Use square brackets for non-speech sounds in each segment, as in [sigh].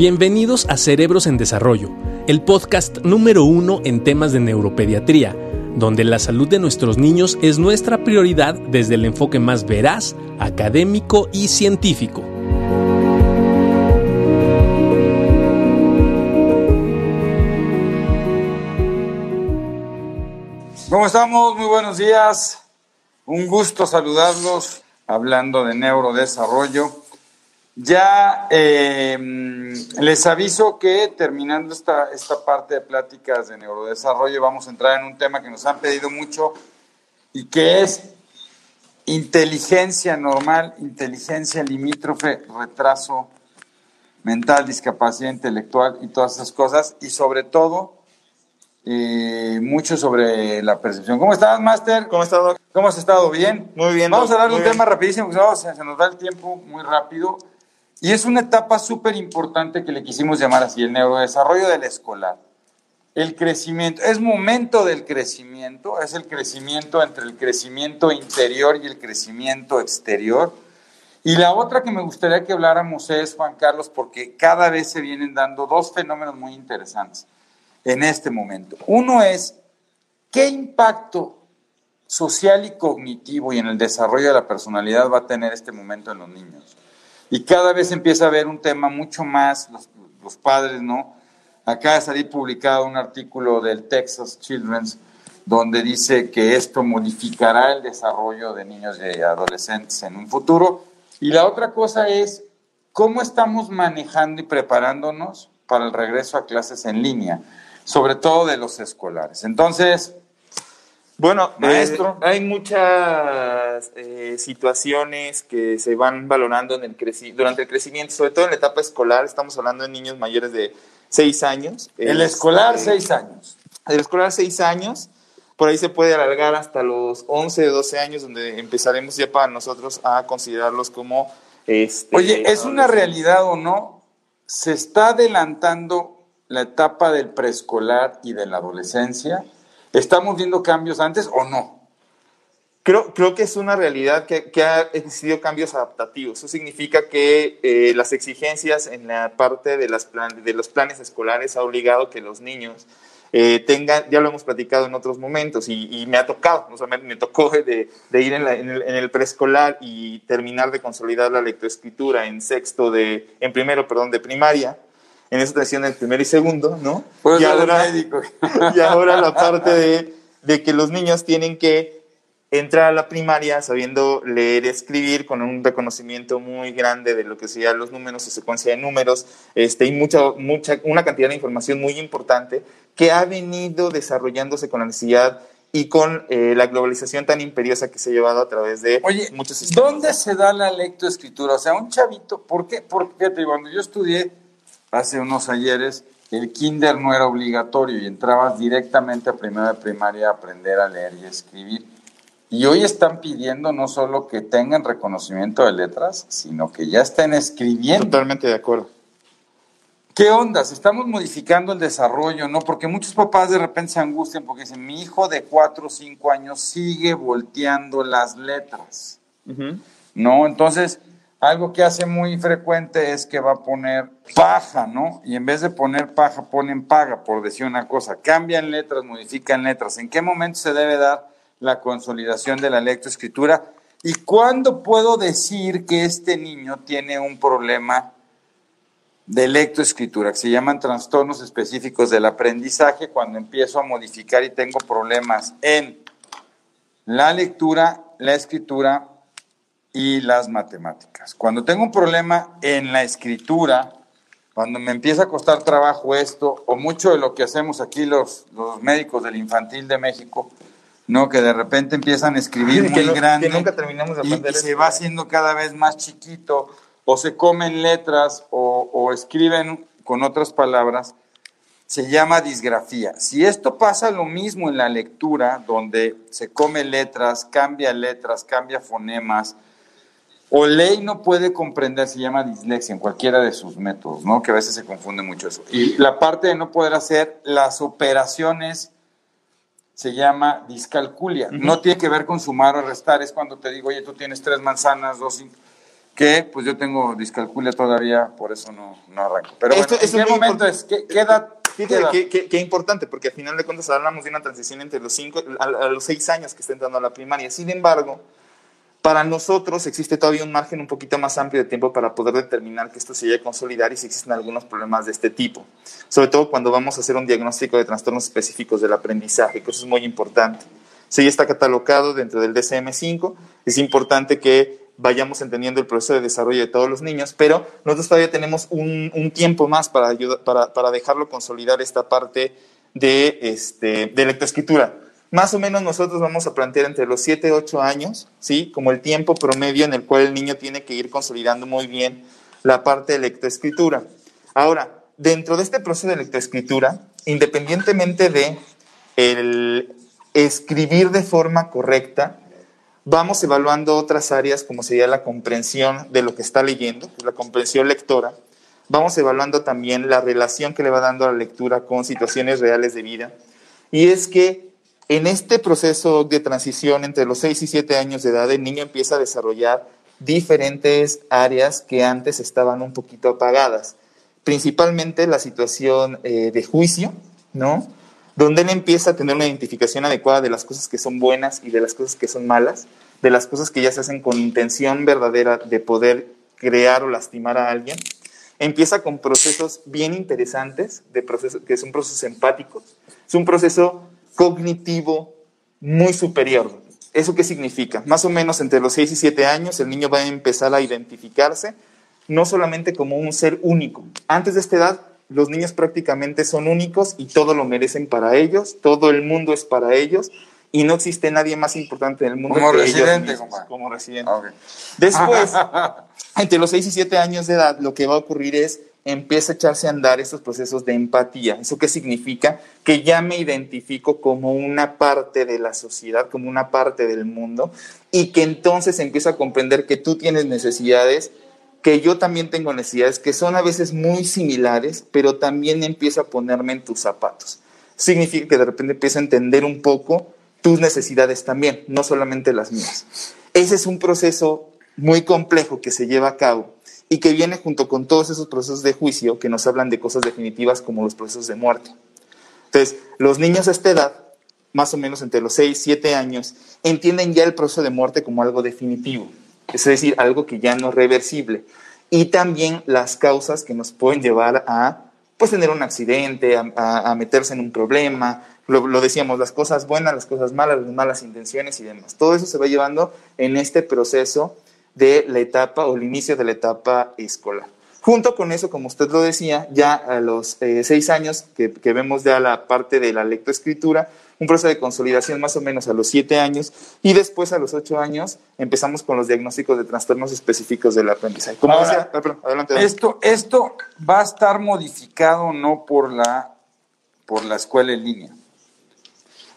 Bienvenidos a Cerebros en Desarrollo, el podcast número uno en temas de neuropediatría, donde la salud de nuestros niños es nuestra prioridad desde el enfoque más veraz, académico y científico. ¿Cómo estamos? Muy buenos días. Un gusto saludarlos hablando de neurodesarrollo. Ya eh, les aviso que terminando esta, esta parte de pláticas de neurodesarrollo vamos a entrar en un tema que nos han pedido mucho y que es inteligencia normal, inteligencia limítrofe, retraso mental, discapacidad intelectual y todas esas cosas y sobre todo eh, mucho sobre la percepción. ¿Cómo estás, Master? ¿Cómo estás, Doc? ¿Cómo has estado? ¿Bien? Muy bien. Vamos a hablar de un bien. tema rapidísimo, porque se nos da el tiempo muy rápido. Y es una etapa súper importante que le quisimos llamar así, el neurodesarrollo del escolar. El crecimiento, es momento del crecimiento, es el crecimiento entre el crecimiento interior y el crecimiento exterior. Y la otra que me gustaría que habláramos es, Juan Carlos, porque cada vez se vienen dando dos fenómenos muy interesantes en este momento. Uno es, ¿qué impacto social y cognitivo y en el desarrollo de la personalidad va a tener este momento en los niños? Y cada vez empieza a haber un tema mucho más, los, los padres, ¿no? Acaba de publicado un artículo del Texas Children's donde dice que esto modificará el desarrollo de niños y adolescentes en un futuro. Y la otra cosa es cómo estamos manejando y preparándonos para el regreso a clases en línea, sobre todo de los escolares. Entonces, Bueno, Maestro. eh, hay muchas eh, situaciones que se van valorando en el creci- durante el crecimiento, sobre todo en la etapa escolar. Estamos hablando de niños mayores de 6 años. el Este, escolar, seis años. El escolar, 6 años. Por ahí se puede alargar hasta los 11 o 12 años, donde empezaremos ya para nosotros a considerarlos como. Este, Oye, ¿es una realidad o no? ¿Se está adelantando la etapa del preescolar y de la adolescencia? ¿Estamos viendo cambios antes o no? Creo, creo que es una realidad que, ha existido cambios adaptativos. Eso significa que eh, las exigencias en la parte de, las plan- de los planes escolares ha obligado que los niños eh, tengan, ya lo hemos platicado en otros momentos y, me ha tocado, o sea, me, tocó de, ir en, el, el preescolar y terminar de consolidar la lectoescritura en sexto de, en primero, perdón, de primaria. En esa atención en primero y segundo, ¿no? Pues y ahora, médico. [laughs] y ahora la parte de, de que los niños tienen que entrar a la primaria sabiendo leer escribir con un reconocimiento muy grande de lo que serían los números o secuencia de números este, y mucha, mucha, una cantidad de información muy importante que ha venido desarrollándose con la necesidad y con eh, la globalización tan imperiosa que se ha llevado a través de Oye, muchos sistemas. ¿dónde se da la lectoescritura? O sea, un chavito, ¿por qué? Porque fíjate, cuando yo estudié hace unos ayeres, el kinder no era obligatorio y entrabas directamente a primero de primaria a aprender a leer y escribir. Y hoy están pidiendo no solo que tengan reconocimiento de letras, sino que ya estén escribiendo. Totalmente de acuerdo. ¿Qué ondas? Estamos modificando el desarrollo, ¿no? Porque muchos papás de repente se angustian porque dicen, mi hijo de 4 o 5 años sigue volteando las letras. ¿no? Entonces, algo que hace muy frecuente es que va a poner paja, ¿no? Y en vez de poner paja, ponen paga, por decir una cosa. Cambian letras, modifican letras. ¿En qué momento se debe dar la consolidación de la lectoescritura? ¿Y cuándo puedo decir que este niño tiene un problema de lectoescritura, que se llaman trastornos específicos del aprendizaje, cuando empiezo a modificar y tengo problemas en la lectura, la escritura y las matemáticas. Cuando tengo un problema en la escritura, cuando me empieza a costar trabajo esto, o mucho de lo que hacemos aquí los, los médicos del infantil de México, ¿no? que de repente empiezan a escribir [laughs] muy grande que nunca terminamos de y- aprender y, se va haciendo cada vez más chiquito, o se comen letras, o, o escriben con otras palabras, se llama disgrafía. Si esto pasa lo mismo en la lectura, donde se come letras, cambia letras, cambia fonemas, o lee y no puede comprender, se llama dislexia en cualquiera de sus métodos, ¿no? Que a veces se confunde mucho eso. Y la parte de no poder hacer las operaciones se llama discalculia. No tiene que ver con sumar o restar, es cuando te digo, oye, tú tienes tres manzanas, dos... cin- que pues yo tengo discalculia todavía, por eso no, no arranco. Pero Esto- bueno, esto ¿en es qué momento es? ¿Qué, qué edad? Fíjate qué qué, qué- qué importante, porque al final de cuentas hablamos de una transición entre los cinco, a, a los seis años que está entrando a la primaria. Sin embargo, para nosotros existe todavía un margen un poquito más amplio de tiempo para poder determinar que esto se llegue a consolidar y si existen algunos problemas de este tipo. Sobre todo cuando vamos a hacer un diagnóstico de trastornos específicos del aprendizaje, que eso es muy importante. Si ya está catalogado dentro del DSM-5, es importante que vayamos entendiendo el proceso de desarrollo de todos los niños, pero nosotros todavía tenemos un, tiempo más para, ayuda- para, para dejarlo consolidar esta parte de, este, de lectoescritura. Más o menos nosotros vamos a plantear entre los 7 y 8 años, ¿sí? Como el tiempo promedio en el cual el niño tiene que ir consolidando muy bien la parte de lectoescritura. Ahora, dentro de este proceso de lectoescritura, independientemente de el escribir de forma correcta, vamos evaluando otras áreas como sería la comprensión de lo que está leyendo, la comprensión lectora. Vamos evaluando también la relación que le va dando a la lectura con situaciones reales de vida. Y es que en este proceso de transición entre los 6 y 7 años de edad, el niño empieza a desarrollar diferentes áreas que antes estaban un poquito apagadas. Principalmente la situación eh, de juicio, ¿no? Donde él empieza a tener una identificación adecuada de las cosas que son buenas y de las cosas que son malas, de las cosas que ya se hacen con intención verdadera de poder crear o lastimar a alguien. Empieza con procesos bien interesantes, de proceso, que son procesos empáticos. Es un proceso cognitivo muy superior. ¿Eso qué significa? Más o menos entre los 6 y 7 años el niño va a empezar a identificarse no solamente como un ser único. Antes de esta edad, los niños prácticamente son únicos y todo lo merecen para ellos, todo el mundo es para ellos y no existe nadie más importante en el mundo Como que ellos residente, mismos, compadre. como residente. Ah. Después, [laughs] entre los 6 y 7 años de edad, lo que va a ocurrir es empieza a echarse a andar estos procesos de empatía. ¿Eso qué significa? Que ya me identifico como una parte de la sociedad, como una parte del mundo, y que entonces empiezo a comprender que tú tienes necesidades, que yo también tengo necesidades, que son a veces muy similares, pero también empiezo a ponerme en tus zapatos. Significa que de repente empiezo a entender un poco tus necesidades también, no solamente las mías. Ese es un proceso muy complejo que se lleva a cabo y que viene junto con todos esos procesos de juicio que nos hablan de cosas definitivas como los procesos de muerte. Entonces, los niños a esta edad, más o menos entre los 6, 7 años, entienden ya el proceso de muerte como algo definitivo, es decir, algo que ya no es reversible. Y también las causas que nos pueden llevar a pues, tener un accidente, a, a- a meterse en un problema, lo, lo decíamos, las cosas buenas, las cosas malas, las malas intenciones y demás. Todo eso se va llevando en este proceso de la etapa o el inicio de la etapa escolar. Junto con eso, como usted lo decía, ya a los eh, seis años que, que vemos ya la parte de la lectoescritura, un proceso de consolidación más o menos a los siete años y después a los ocho años empezamos con los diagnósticos de trastornos específicos del aprendizaje. Como Ahora, decía, ah, perdón, adelante. adelante. Esto, esto va a estar modificado no por la, por la escuela en línea.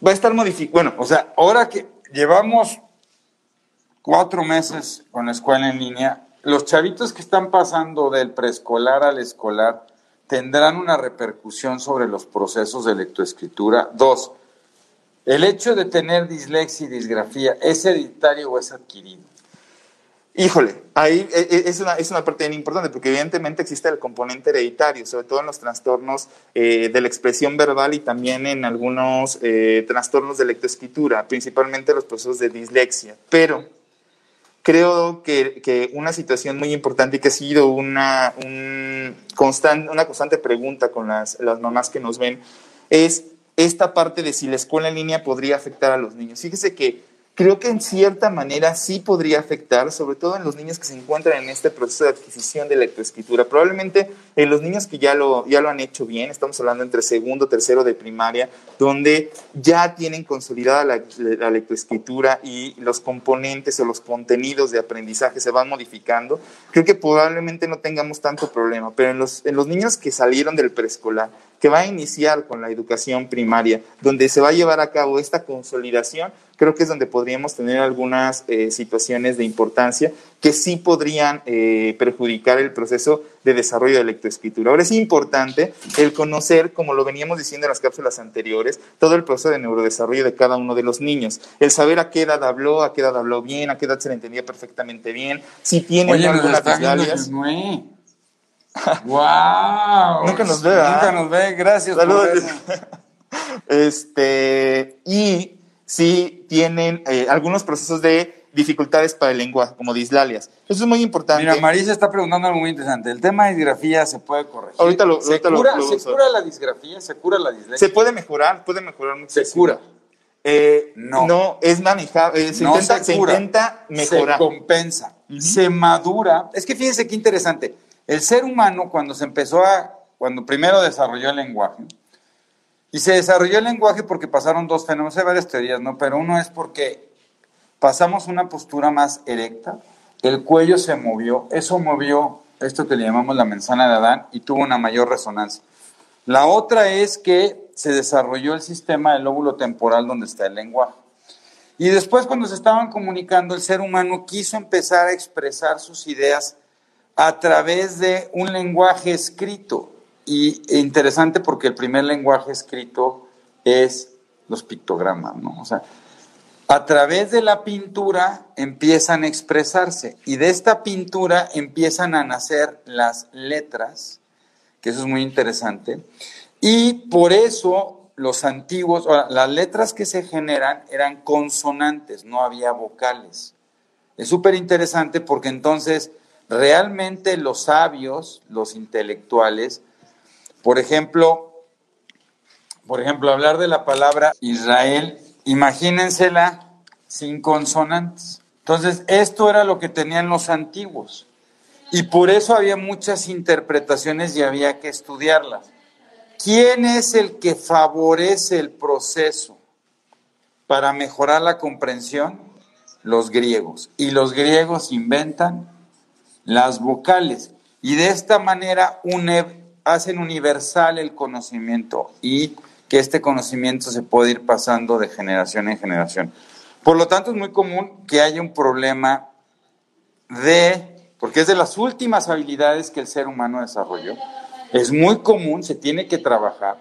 Va a estar modificado. Bueno, O sea, ahora que llevamos cuatro meses con la escuela en línea, los chavitos que están pasando del preescolar al escolar tendrán una repercusión sobre los procesos de lectoescritura. Dos, el hecho de tener dislexia y disgrafía, ¿es hereditario o es adquirido? Híjole, ahí eh, eh, es una, es una parte bien importante porque evidentemente existe el componente hereditario, sobre todo en los trastornos eh, de la expresión verbal y también en algunos trastornos de lectoescritura, principalmente los procesos de dislexia. Pero creo que, que una situación muy importante y que ha sido una, un constan- una constante pregunta con las, las mamás que nos ven es esta parte de si la escuela en línea podría afectar a los niños. Fíjese que creo que en cierta manera sí podría afectar, sobre todo en los niños que se encuentran en este proceso de adquisición de lectoescritura. Probablemente en los niños que ya lo, ya lo han hecho bien, estamos hablando entre segundo, tercero de primaria, donde ya tienen consolidada la, la lectoescritura y los componentes o los contenidos de aprendizaje se van modificando, creo que probablemente no tengamos tanto problema, pero en los, en los niños que salieron del preescolar, que va a iniciar con la educación primaria, donde se va a llevar a cabo esta consolidación, creo que es donde podríamos tener algunas eh, situaciones de importancia que sí podrían eh, perjudicar el proceso de desarrollo de lectoescritura. Ahora es importante el conocer, como lo veníamos diciendo en las cápsulas anteriores, todo el proceso de neurodesarrollo de cada uno de los niños. El saber a qué edad habló, a qué edad habló bien, a qué edad se le entendía perfectamente bien, si tiene algunas disgalias. ¡Wow! Nunca nos ve, Nunca nos ve, gracias. Saludos. [laughs] este, y si tienen eh, algunos procesos de dificultades para el lenguaje, como dislalias. Eso es muy importante. Mira, Marisa está preguntando algo muy interesante. ¿El tema de disgrafía se puede corregir? Ahorita lo, ¿Se, ahorita cura, lo- ¿Se cura la disgrafía? ¿Se cura la dislexia? Se puede mejorar, puede mejorar muchísimo. ¿Se cura? Eh, No. no. es manejable, eh, se, no intenta, se se cura, intenta mejorar. Se compensa, se madura. Es que fíjense qué interesante. El ser humano cuando se empezó a, cuando primero desarrolló el lenguaje, y se desarrolló el lenguaje porque pasaron dos fenómenos, hay varias teorías, ¿no? Pero uno es porque pasamos una postura más erecta, el cuello se movió, eso movió esto que le llamamos la manzana de Adán y tuvo una mayor resonancia. La otra es que se desarrolló el sistema del lóbulo temporal donde está el lenguaje. Y después cuando se estaban comunicando, el ser humano quiso empezar a expresar sus ideas a través de un lenguaje escrito. Y e interesante porque el primer lenguaje escrito es los pictogramas, ¿no? O sea, a través de la pintura empiezan a expresarse y de esta pintura empiezan a nacer las letras, que eso es muy interesante. Y por eso los antiguos, las letras que se generan eran consonantes, no había vocales. Es súper interesante porque entonces realmente los sabios, los intelectuales, por ejemplo, por ejemplo, hablar de la palabra Israel, imagínensela sin consonantes. Entonces, esto era lo que tenían los antiguos. Y por eso había muchas interpretaciones y había que estudiarlas. ¿Quién es el que favorece el proceso para mejorar la comprensión? Los griegos. Y los griegos inventan las vocales. Y de esta manera une- hacen universal el conocimiento y que este conocimiento se puede ir pasando de generación en generación. Por lo tanto, es muy común que haya un problema de, porque es de las últimas habilidades que el ser humano desarrolló, es muy común, se tiene que trabajar,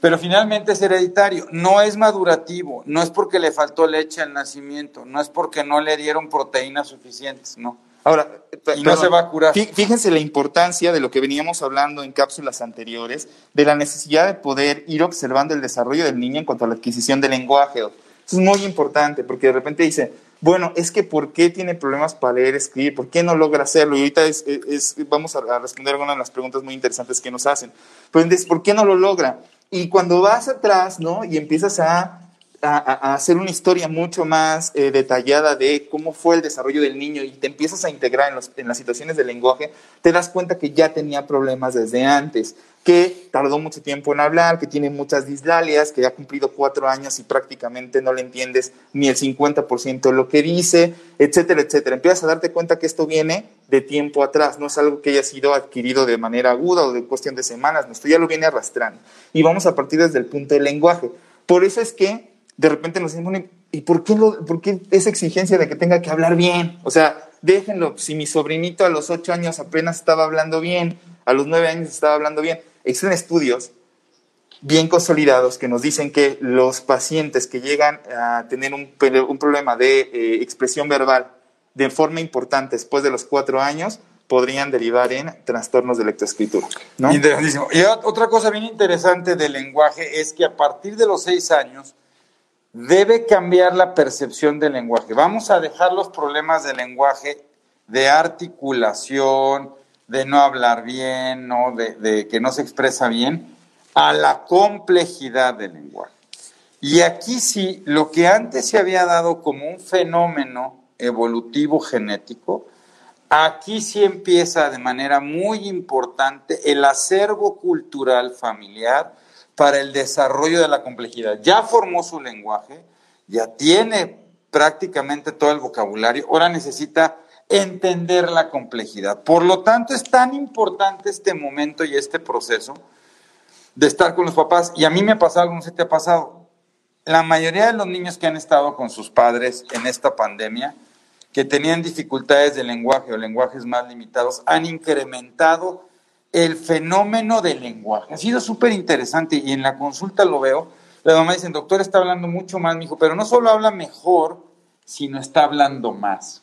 pero finalmente es hereditario, no es madurativo, no es porque le faltó leche al nacimiento, no es porque no le dieron proteínas suficientes, no. Ahora, Y no se va a curar. fí- Fíjense la importancia de lo que veníamos hablando en cápsulas anteriores, de la necesidad de poder ir observando el desarrollo del niño en cuanto a la adquisición del lenguaje. Eso es muy importante porque de repente dice, bueno, es que ¿por qué tiene problemas para leer, escribir? ¿Por qué no logra hacerlo? Y ahorita es, es- vamos a, a responder algunas de las preguntas muy interesantes que nos hacen. Pero entonces, ¿por qué no lo logra? Y cuando vas atrás, ¿no? Y empiezas a a, hacer una historia mucho más eh, detallada de cómo fue el desarrollo del niño y te empiezas a integrar en, las situaciones del lenguaje, te das cuenta que ya tenía problemas desde antes, que tardó mucho tiempo en hablar, que tiene muchas dislalias, que ya ha cumplido cuatro años y prácticamente no le entiendes ni el 50% de lo que dice, etcétera, etcétera. Empiezas a darte cuenta que esto viene de tiempo atrás, no es algo que haya sido adquirido de manera aguda o de cuestión de semanas, esto ya lo viene arrastrando. Y vamos a partir desde el punto del lenguaje. Por eso es que de repente nos dicen, ¿y por qué, lo- por qué esa exigencia de que tenga que hablar bien? O sea, déjenlo, si mi sobrinito a los ocho años apenas estaba hablando bien, a los nueve años estaba hablando bien. Existen estudios bien consolidados que nos dicen que los pacientes que llegan a tener un, un problema de eh, expresión verbal de forma importante después de los cuatro años podrían derivar en trastornos de lectoescritura. ¿no? Interesantísimo. Y ot- otra cosa bien interesante del lenguaje es que a partir de los seis años debe cambiar la percepción del lenguaje. Vamos a dejar los problemas del lenguaje de articulación, de no hablar bien, ¿no? De, de que no se expresa bien, a la complejidad del lenguaje. Y aquí sí, lo que antes se había dado como un fenómeno evolutivo genético, aquí sí empieza de manera muy importante el acervo cultural familiar para el desarrollo de la complejidad. Ya formó su lenguaje, ya tiene prácticamente todo el vocabulario, ahora necesita entender la complejidad. Por lo tanto, es tan importante este momento y este proceso de estar con los papás. Y a mí me ha pasado, no sé te ha pasado, la mayoría de los niños que han estado con sus padres en esta pandemia, que tenían dificultades de lenguaje o lenguajes más limitados, han incrementado el fenómeno del lenguaje. Ha sido súper interesante y en la consulta lo veo. La mamá dice, doctor está hablando mucho más, mi hijo, pero no solo habla mejor, sino está hablando más.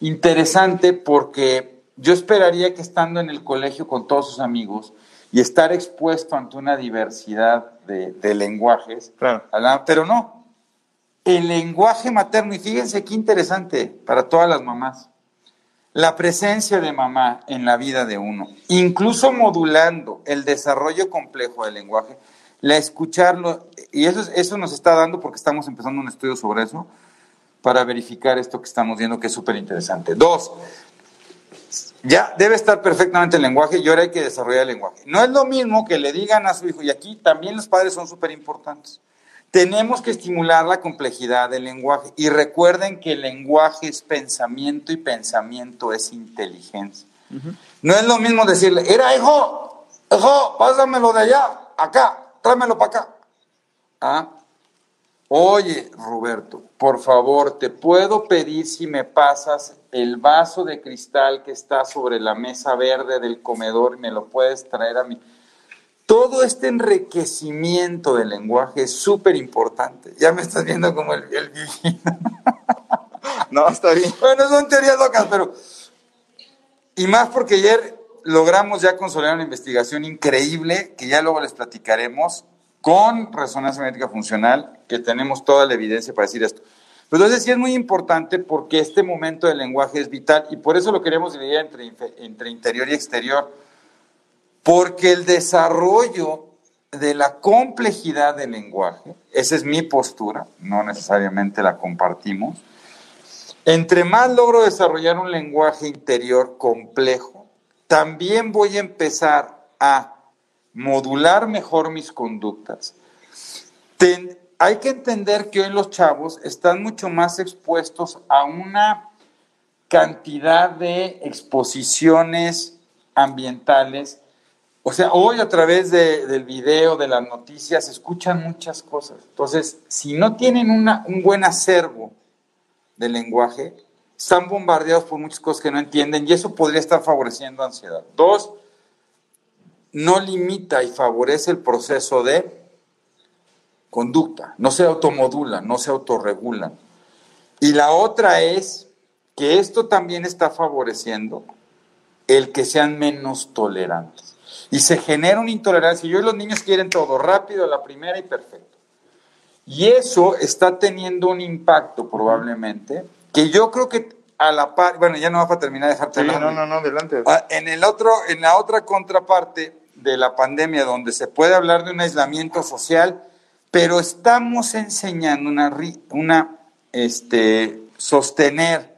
Interesante porque yo esperaría que estando en el colegio con todos sus amigos y estar expuesto ante una diversidad de, lenguajes, pero no. El lenguaje materno, y fíjense qué interesante para todas las mamás, la presencia de mamá en la vida de uno, incluso modulando el desarrollo complejo del lenguaje, la escucharlo, y eso, eso nos está dando porque estamos empezando un estudio sobre eso, para verificar esto que estamos viendo que es súper interesante. Dos, ya debe estar perfectamente el lenguaje y ahora hay que desarrollar el lenguaje. No es lo mismo que le digan a su hijo, y aquí también los padres son súper importantes. Tenemos que estimular la complejidad del lenguaje y recuerden que el lenguaje es pensamiento y pensamiento es inteligencia. No es lo mismo decirle, era hijo, hijo, pásamelo de allá, acá, tráemelo para acá. ¿Ah? Oye, Roberto, por favor, te puedo pedir si me pasas el vaso de cristal que está sobre la mesa verde del comedor y me lo puedes traer a mí. Todo este enriquecimiento del lenguaje es súper importante. Ya me estás viendo como el, el [laughs] no, está bien. Bueno, son teorías locas, pero... Y más porque ayer logramos ya consolidar una investigación increíble que ya luego les platicaremos con resonancia magnética funcional, que tenemos toda la evidencia para decir esto. entonces sí es muy importante porque este momento del lenguaje es vital y por eso lo queremos dividir entre, entre interior y exterior, porque el desarrollo de la complejidad del lenguaje, esa es mi postura, no necesariamente la compartimos, entre más logro desarrollar un lenguaje interior complejo, también voy a empezar a modular mejor mis conductas. hay que entender que hoy los chavos están mucho más expuestos a una cantidad de exposiciones ambientales. O sea, hoy a través del video, de las noticias, escuchan muchas cosas. Entonces, si no tienen un buen acervo de lenguaje, están bombardeados por muchas cosas que no entienden y eso podría estar favoreciendo ansiedad. Dos, no limita y favorece el proceso de conducta, no se automodulan, no se autorregulan. Y la otra es que esto también está favoreciendo el que sean menos tolerantes. Y se genera una intolerancia. Y hoy los niños quieren todo rápido, a la primera y perfecto. Y eso está teniendo un impacto probablemente, que yo creo que a la par, bueno, ya no va a terminar de dejarte sí, No, no, no, adelante. Ah, en el otro, en la otra contraparte, de la pandemia, donde se puede hablar de un aislamiento social, pero estamos enseñando una, una este, sostener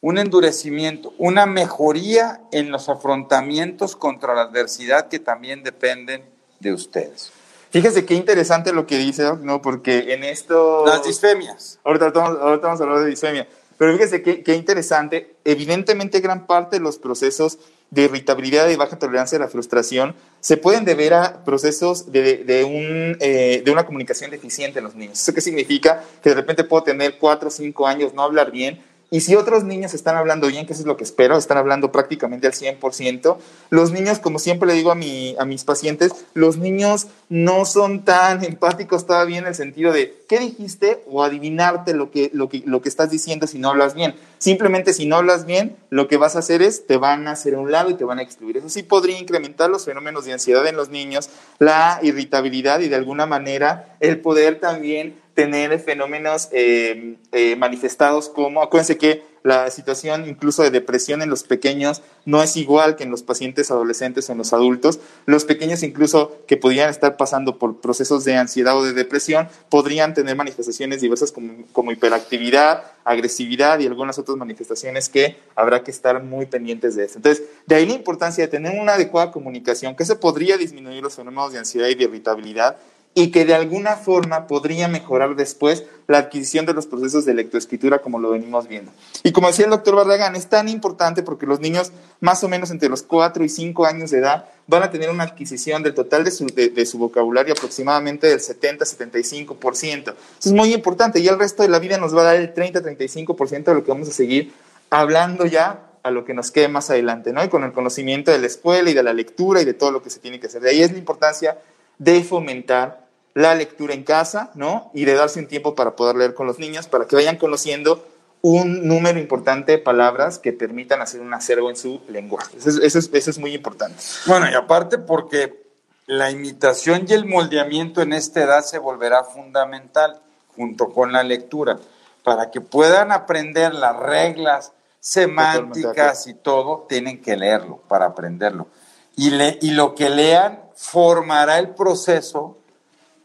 un endurecimiento, una mejoría en los afrontamientos contra la adversidad que también dependen de ustedes. Fíjese qué interesante lo que dice, ¿no? Porque en esto... Las disfemias. Ahorita, ahorita vamos a hablar de disfemia. Pero fíjese qué, qué interesante. Evidentemente, gran parte de los procesos de irritabilidad y baja tolerancia a la frustración se pueden deber a procesos de, de, un, eh, de una comunicación deficiente en los niños. ¿Eso qué significa? Que de repente puedo tener cuatro o cinco años, no hablar bien, y si otros niños están hablando bien, que eso es lo que espero, están hablando prácticamente al 100%, los niños, como siempre le digo a, mi, a mis pacientes, los niños no son tan [laughs] empáticos todavía en el sentido de qué dijiste o adivinarte lo que, lo que, lo que estás diciendo si no hablas bien. Simplemente si no hablas bien, lo que vas a hacer es te van a hacer a un lado y te van a excluir. Eso sí podría incrementar los fenómenos de ansiedad en los niños, la irritabilidad y de alguna manera el poder también tener fenómenos eh, eh, manifestados como, acuérdense que la situación incluso de depresión en los pequeños no es igual que en los pacientes adolescentes o en los adultos. Los pequeños incluso que podrían estar pasando por procesos de ansiedad o de depresión podrían tener manifestaciones diversas como, como hiperactividad, agresividad y algunas otras manifestaciones que habrá que estar muy pendientes de eso. Entonces, de ahí la importancia de tener una adecuada comunicación, que se podría disminuir los fenómenos de ansiedad y de irritabilidad y que de alguna forma podría mejorar después la adquisición de los procesos de lectoescritura como lo venimos viendo. Y como decía el doctor Barragán, es tan importante porque los niños más o menos entre los 4 y 5 años de edad van a tener una adquisición del total de su, de, su vocabulario aproximadamente del 70-75%. Eso es muy importante y el resto de la vida nos va a dar el 30-35% de lo que vamos a seguir hablando ya a lo que nos quede más adelante, ¿no? Y con el conocimiento de la escuela y de la lectura y de todo lo que se tiene que hacer. De ahí es la importancia de fomentar la lectura en casa, ¿no? Y de darse un tiempo para poder leer con los niños, para que vayan conociendo un número importante de palabras que permitan hacer un acervo en su lenguaje. Eso es, eso es, muy importante. Bueno, y aparte porque la imitación y el moldeamiento en esta edad se volverá fundamental junto con la lectura, para que puedan aprender las reglas semánticas y todo, tienen que leerlo para aprenderlo. Y, le, y lo que lean formará el proceso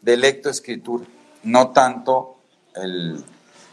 de lectoescritura, no tanto el,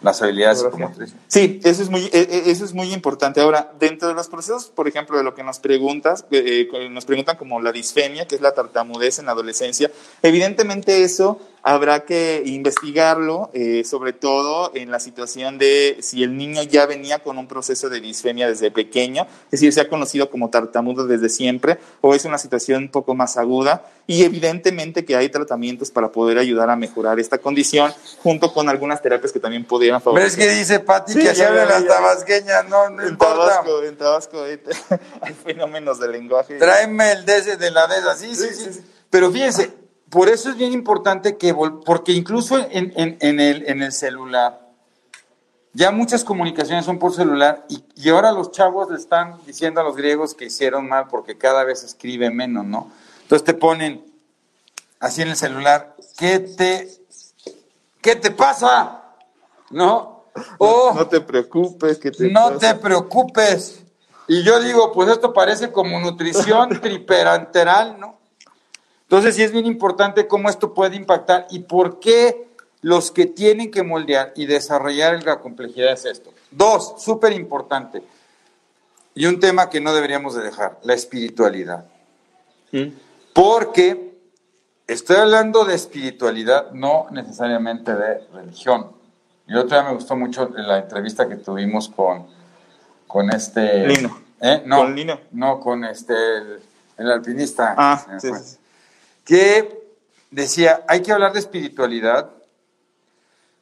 las habilidades psicomotrices. Sí, eso es, muy, e, e, eso es muy importante. Ahora, dentro de los procesos, por ejemplo, de lo que nos preguntas, eh, eh, nos preguntan como la disfemia, que es la tartamudez en la adolescencia, evidentemente eso habrá que investigarlo, eh, sobre todo en la situación de si el niño ya venía con un proceso de disfemia desde pequeño, es decir, se ha conocido como tartamudo desde siempre, o es una situación un poco más aguda, y evidentemente que hay tratamientos para poder ayudar a mejorar esta condición, junto con algunas terapias que también pudieran favorecer. Pero es que dice Pati que se habla las tabasqueñas, no, no en Tabasco, en Tabasco [laughs] hay fenómenos de lenguaje. Tráeme el de de la de sí, sí, sí, sí. Pero fíjense, por eso es bien importante que, porque incluso en, el, en el celular, ya muchas comunicaciones son por celular y, y, ahora los chavos le están diciendo a los griegos que hicieron mal porque cada vez escribe menos, ¿no? Entonces te ponen así en el celular, ¿qué te, qué te pasa? ¿No? O, no, te preocupes, que te No te preocupes. Y yo digo, pues esto parece como nutrición [laughs] triperanteral, ¿no? Entonces sí es bien importante cómo esto puede impactar y por qué los que tienen que moldear y desarrollar la complejidad es esto. Dos, súper importante, y un tema que no deberíamos de dejar, la espiritualidad. ¿Mm? Porque estoy hablando de espiritualidad, no necesariamente de religión. Y otra me gustó mucho la entrevista que tuvimos con, con este... Lino. ¿Eh? No, ¿Con Lino? No, con este, el, alpinista. Ah, sí que decía, hay que hablar de espiritualidad,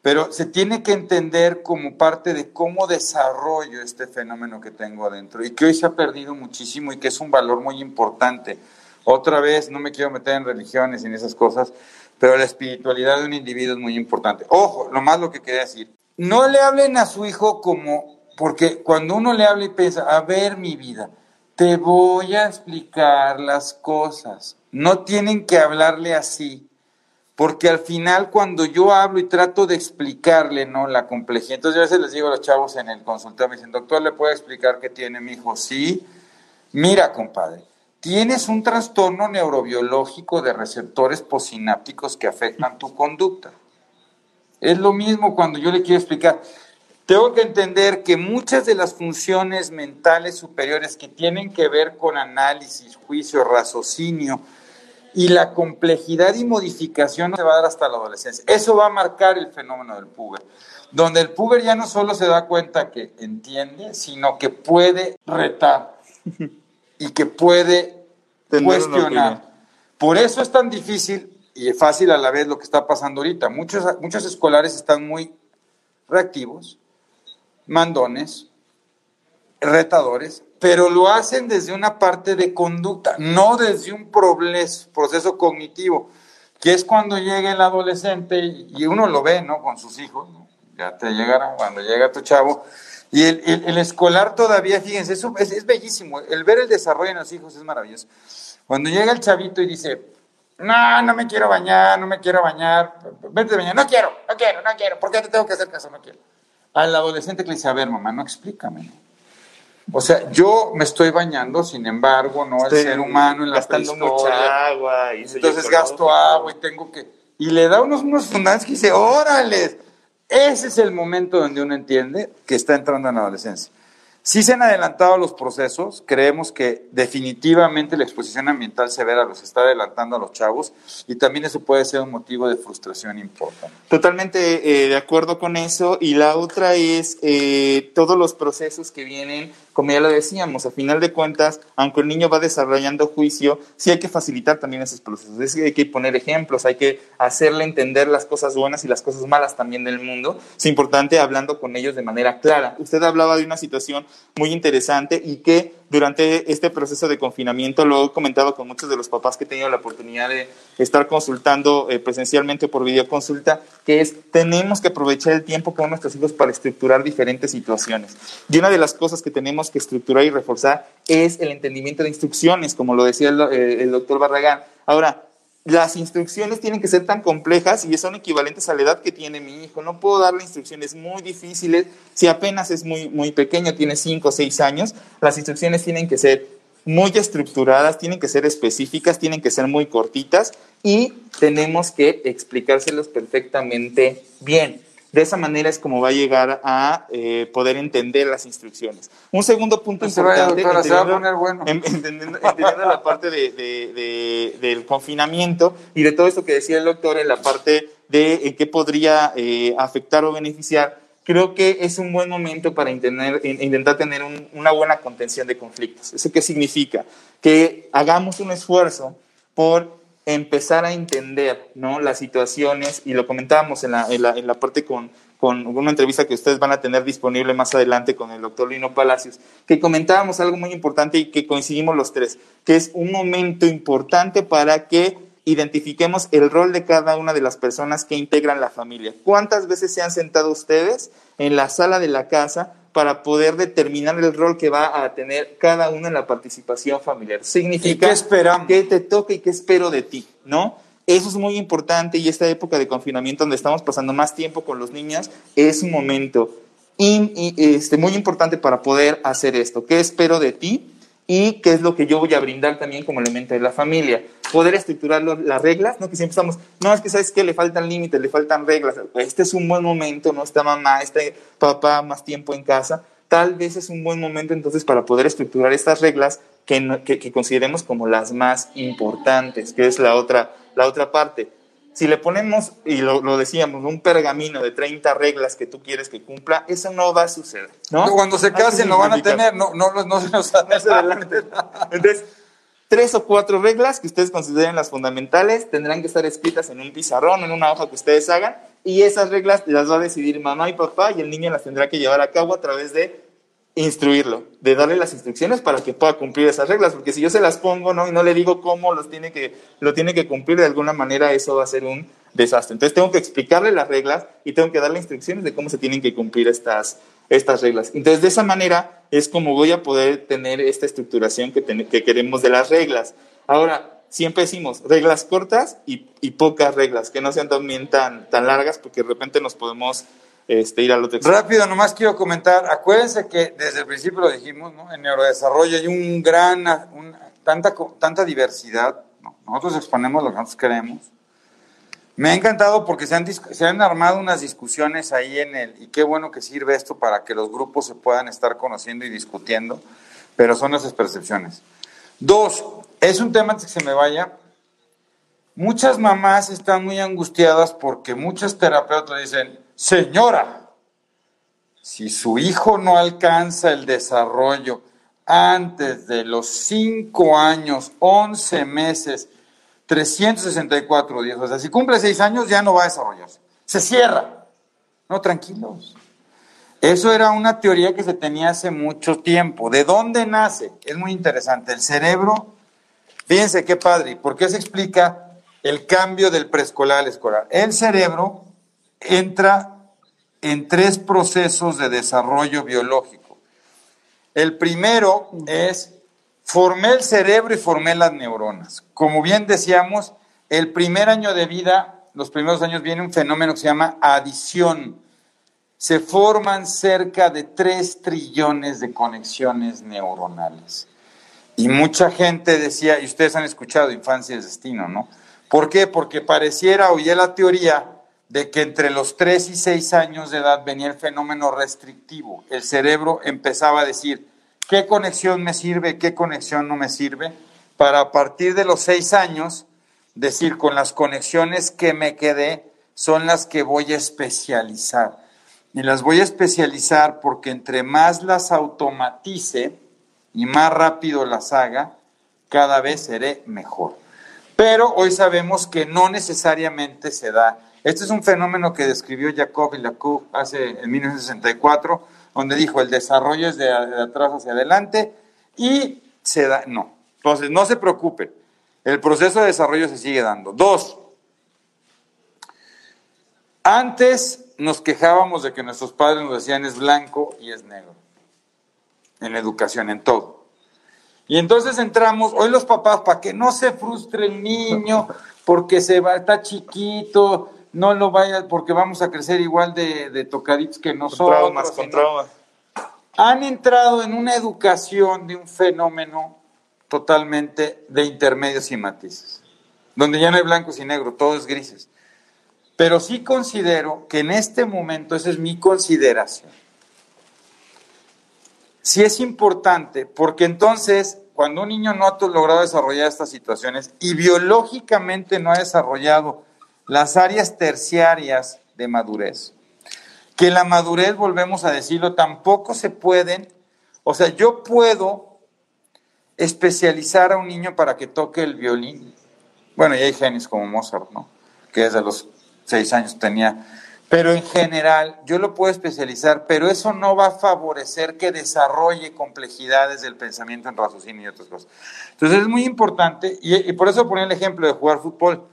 pero se tiene que entender como parte de cómo desarrollo este fenómeno que tengo adentro y que hoy se ha perdido muchísimo y que es un valor muy importante. Otra vez, no me quiero meter en religiones y en esas cosas, pero la espiritualidad de un individuo es muy importante. Ojo, lo más lo que quería decir, no le hablen a su hijo como, porque cuando uno le habla y piensa, a ver mi vida, te voy a explicar las cosas. No tienen que hablarle así, porque al final cuando yo hablo y trato de explicarle, ¿no? La complejidad. Entonces a veces les digo a los chavos en el consultorio, me dicen, doctor, ¿le puede explicar qué tiene mi hijo? Sí. Mira, compadre, tienes un trastorno neurobiológico de receptores posinápticos que afectan tu conducta. Es lo mismo cuando yo le quiero explicar. Tengo que entender que muchas de las funciones mentales superiores que tienen que ver con análisis, juicio, raciocinio y la complejidad y modificación se va a dar hasta la adolescencia. Eso va a marcar el fenómeno del puber, donde el puber ya no solo se da cuenta que entiende, sino que puede retar [laughs] y que puede cuestionar. Por eso es tan difícil y fácil a la vez lo que está pasando ahorita. Muchos, muchos escolares están muy reactivos, mandones, retadores, pero lo hacen desde una parte de conducta, no desde un proceso cognitivo, que es cuando llega el adolescente y uno lo ve, ¿no? Con sus hijos, ya te llegará cuando llega tu chavo. Y el, escolar todavía, fíjense, es, es, bellísimo, el ver el desarrollo en los hijos es maravilloso. Cuando llega el chavito y dice, no, no me quiero bañar, no me quiero bañar, vete a bañar, no quiero, no quiero, no quiero, ¿por qué te tengo que hacer caso? No quiero al adolescente que le dice, a ver, mamá, no explícame. O sea, yo me estoy bañando, sin embargo, no el ser humano en la gastando mucha agua. Y Entonces gasto agua y tengo que... Y le da unos, unos fundamentos que dice, órale, ese es el momento donde uno entiende que está entrando en la adolescencia. Sí se han adelantado los procesos, creemos que definitivamente la exposición ambiental severa los está adelantando a los chavos y también eso puede ser un motivo de frustración importante. Totalmente eh, de acuerdo con eso y la otra es eh, todos los procesos que vienen, como ya lo decíamos, a final de cuentas, aunque el niño va desarrollando juicio, sí hay que facilitar también esos procesos, es que hay que poner ejemplos, hay que hacerle entender las cosas buenas y las cosas malas también del mundo. Es importante hablando con ellos de manera clara. Usted hablaba de una situación muy interesante y que durante este proceso de confinamiento lo he comentado con muchos de los papás que he tenido la oportunidad de estar consultando eh, presencialmente por videoconsulta, que es tenemos que aprovechar el tiempo con nuestros hijos para estructurar diferentes situaciones. Y una de las cosas que tenemos que estructurar y reforzar es el entendimiento de instrucciones, como lo decía el, eh, el doctor Barragán. Ahora, las instrucciones tienen que ser tan complejas y son equivalentes a la edad que tiene mi hijo. No puedo darle instrucciones muy difíciles si apenas es muy, muy pequeño, tiene 5 o 6 años. Las instrucciones tienen que ser muy estructuradas, tienen que ser específicas, tienen que ser muy cortitas y tenemos que explicárselos perfectamente bien. De esa manera es como va a llegar a eh, poder entender las instrucciones. Un segundo punto importante, entendiendo, la parte del confinamiento y de todo esto que decía el doctor en la parte de qué podría eh, afectar o beneficiar, creo que es un buen momento para intentar tener una buena contención de conflictos. ¿Eso qué significa? Que hagamos un esfuerzo por empezar a entender ¿no? las situaciones, y lo comentábamos en la, en la, parte con, con una entrevista que ustedes van a tener disponible más adelante con el doctor Lino Palacios, que comentábamos algo muy importante y que coincidimos los tres, que es un momento importante para que identifiquemos el rol de cada una de las personas que integran la familia. ¿Cuántas veces se han sentado ustedes en la sala de la casa para poder determinar el rol que va a tener cada uno en la participación familiar. Significa ¿Y qué te toca y qué espero de ti, ¿no? Eso es muy importante y esta época de confinamiento donde estamos pasando más tiempo con los niños es un momento este, muy importante para poder hacer esto. ¿Qué espero de ti? Y qué es lo que yo voy a brindar también como elemento de la familia. Poder estructurar las reglas, ¿no? Que siempre estamos, no, es que sabes que le faltan límites, le faltan reglas. Este es un buen momento, no está mamá, está papá más tiempo en casa. Tal vez es un buen momento entonces para poder estructurar estas reglas que, que, consideremos como las más importantes, que es la otra, la otra parte. Si le ponemos, y lo, decíamos, un pergamino de 30 reglas que tú quieres que cumpla, eso no va a suceder. ¿no? Cuando se casen lo van a tener, no, no, no se nos adelante. Entonces, tres o cuatro reglas que ustedes consideren las fundamentales tendrán que estar escritas en un pizarrón, en una hoja que ustedes hagan, y esas reglas las va a decidir mamá y papá, y el niño las tendrá que llevar a cabo a través de instruirlo, de darle las instrucciones para que pueda cumplir esas reglas, porque si yo se las pongo ¿no? y no le digo cómo los tiene que, lo tiene que cumplir de alguna manera, eso va a ser un desastre. Entonces tengo que explicarle las reglas y tengo que darle instrucciones de cómo se tienen que cumplir estas, estas reglas. Entonces de esa manera es como voy a poder tener esta estructuración que, que queremos de las reglas. Ahora, siempre decimos reglas cortas y, y, pocas reglas, que no sean también tan, tan largas, porque de repente nos podemos este, ir al otro Rápido, nomás quiero comentar, acuérdense que desde el principio lo dijimos, ¿no? en neurodesarrollo hay un gran, tanta, tanta diversidad, nosotros exponemos lo que nosotros queremos. Me ha encantado porque se han, se han armado unas discusiones ahí en el, y qué bueno que sirve esto para que los grupos se puedan estar conociendo y discutiendo, pero son esas percepciones. Dos, es un tema que se me vaya, muchas mamás están muy angustiadas porque muchos terapeutas dicen, Señora, si su hijo no alcanza el desarrollo antes de los 5 años, 11 meses, 364 días, o sea, si cumple 6 años ya no va a desarrollarse, se cierra. No, tranquilos. Eso era una teoría que se tenía hace mucho tiempo. ¿De dónde nace? Es muy interesante. El cerebro, fíjense qué padre, ¿por qué se explica el cambio del preescolar al escolar? El cerebro entra en tres procesos de desarrollo biológico. El primero es, formé el cerebro y formé las neuronas. Como bien decíamos, el primer año de vida, los primeros años viene un fenómeno que se llama adición. Se forman cerca de 3 trillones de conexiones neuronales. Y mucha gente decía, y ustedes han escuchado Infancia es Destino, ¿no? ¿Por qué? Porque pareciera, oye la teoría, de que entre los 3 y 6 años de edad venía el fenómeno restrictivo. El cerebro empezaba a decir, ¿qué conexión me sirve, qué conexión no me sirve? Para a partir de los 6 años decir, con las conexiones que me quedé son las que voy a especializar. Y las voy a especializar porque entre más las automatice y más rápido las haga, cada vez seré mejor. Pero hoy sabemos que no necesariamente se da este es un fenómeno que describió Jacob y Lacour hace en 1964, donde dijo el desarrollo es de, atrás hacia adelante y se da, no. Entonces, no se preocupen, el proceso de desarrollo se sigue dando. Dos, antes nos quejábamos de que nuestros padres nos decían es blanco y es negro, en la educación, en todo. Y entonces entramos, hoy los papás, para que no se frustre el niño, porque se va, está chiquito, no lo vaya, porque vamos a crecer igual de, de tocaditos que nosotros. Traumas, con traumas. Han entrado en una educación de un fenómeno totalmente de intermedios y matices, donde ya no hay blancos y negros, todo es grises. Pero sí considero que en este momento, esa es mi consideración, sí es importante, porque entonces, cuando un niño no ha logrado desarrollar estas situaciones y biológicamente no ha desarrollado las áreas terciarias de madurez. Que la madurez, volvemos a decirlo, tampoco se pueden, o sea, yo puedo especializar a un niño para que toque el violín. Bueno, y hay genios como Mozart, ¿no? Que desde los seis años tenía. Pero en general, yo lo puedo especializar, pero eso no va a favorecer que desarrolle complejidades del pensamiento en raciocinio y otras cosas. Entonces es muy importante, y, y por eso ponía el ejemplo de jugar fútbol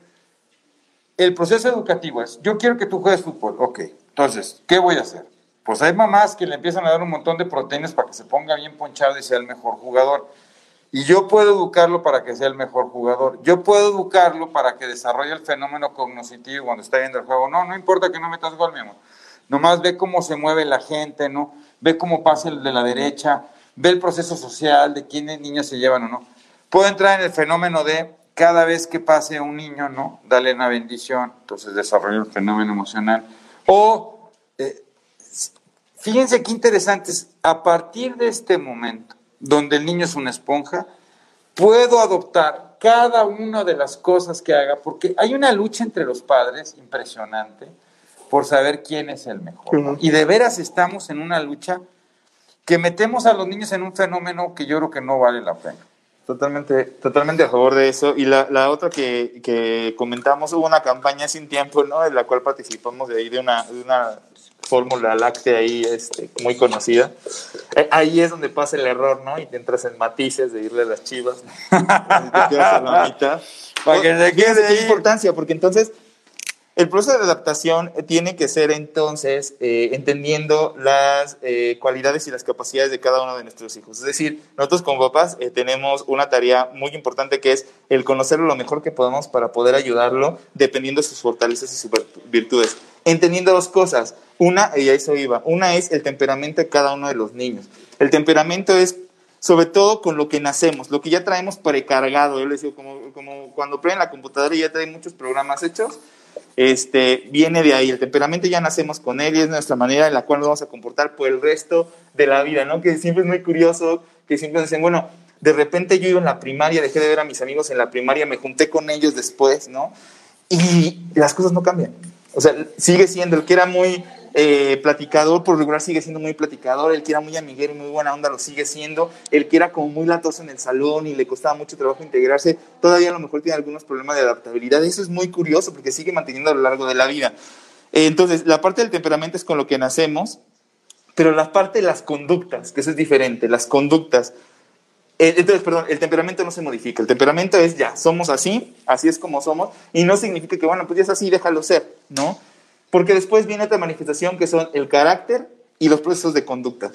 el proceso educativo es, yo quiero que tú juegues fútbol, ok, entonces, ¿qué voy a hacer? Pues hay mamás que le empiezan a dar un montón de proteínas para que se ponga bien ponchado y sea el mejor jugador. Y yo puedo educarlo para que sea el mejor jugador. Yo puedo educarlo para que desarrolle el fenómeno cognitivo cuando está viendo el juego. No, no importa que no metas gol, mi amor. Nomás ve cómo se mueve la gente, ¿no? Ve cómo pasa el de la derecha, ve el proceso social de quiénes niños se llevan o no. Puedo entrar en el fenómeno de cada vez que pase un niño, ¿no? Dale una bendición, entonces desarrolla el fenómeno emocional. O, eh, fíjense qué interesante es, a partir de este momento, donde el niño es una esponja, puedo adoptar cada una de las cosas que haga, porque hay una lucha entre los padres impresionante por saber quién es el mejor. Y de veras estamos en una lucha que metemos a los niños en un fenómeno que yo creo que no vale la pena. Totalmente, totalmente a favor de eso. Y la, la otra que, que, comentamos, hubo una campaña sin tiempo, ¿no? En la cual participamos de ahí de una, de una fórmula láctea ahí este, muy conocida. Eh, ahí es donde pasa el error, ¿no? Y te entras en matices de irle a las chivas. [laughs] y te quedas a la mitad. Para que se quede ahí. importancia, porque entonces el proceso de adaptación tiene que ser entonces eh, entendiendo las eh, cualidades y las capacidades de cada uno de nuestros hijos. Es decir, nosotros como papás eh, tenemos una tarea muy importante que es el conocerlo lo mejor que podemos para poder ayudarlo dependiendo de sus fortalezas y sus virtudes. Entendiendo dos cosas. Una, y a eso iba, una es el temperamento de cada uno de los niños. El temperamento es sobre todo con lo que nacemos, lo que ya traemos precargado. Yo les digo, como, como cuando prenden la computadora y ya traen muchos programas hechos, este, viene de ahí. El temperamento ya nacemos con él y es nuestra manera en la cual nos vamos a comportar por el resto de la vida, ¿no? Que siempre es muy curioso, que siempre dicen, bueno, de repente yo iba en la primaria, dejé de ver a mis amigos en la primaria, me junté con ellos después, ¿no? Y las cosas no cambian. O sea, sigue siendo el que era muy eh, platicador, por regular sigue siendo muy platicador, el que era muy amiguero y muy buena onda lo sigue siendo, el que era como muy latoso en el salón y le costaba mucho trabajo integrarse, todavía a lo mejor tiene algunos problemas de adaptabilidad. Eso es muy curioso porque sigue manteniendo a lo largo de la vida. Eh, entonces, la parte del temperamento es con lo que nacemos, pero la parte de las conductas, que eso es diferente, las conductas. Eh, entonces, perdón, el temperamento no se modifica. El temperamento es ya, somos así, así es como somos, y no significa que, bueno, pues ya es así, déjalo ser, ¿no? Porque después viene otra manifestación que son el carácter y los procesos de conducta.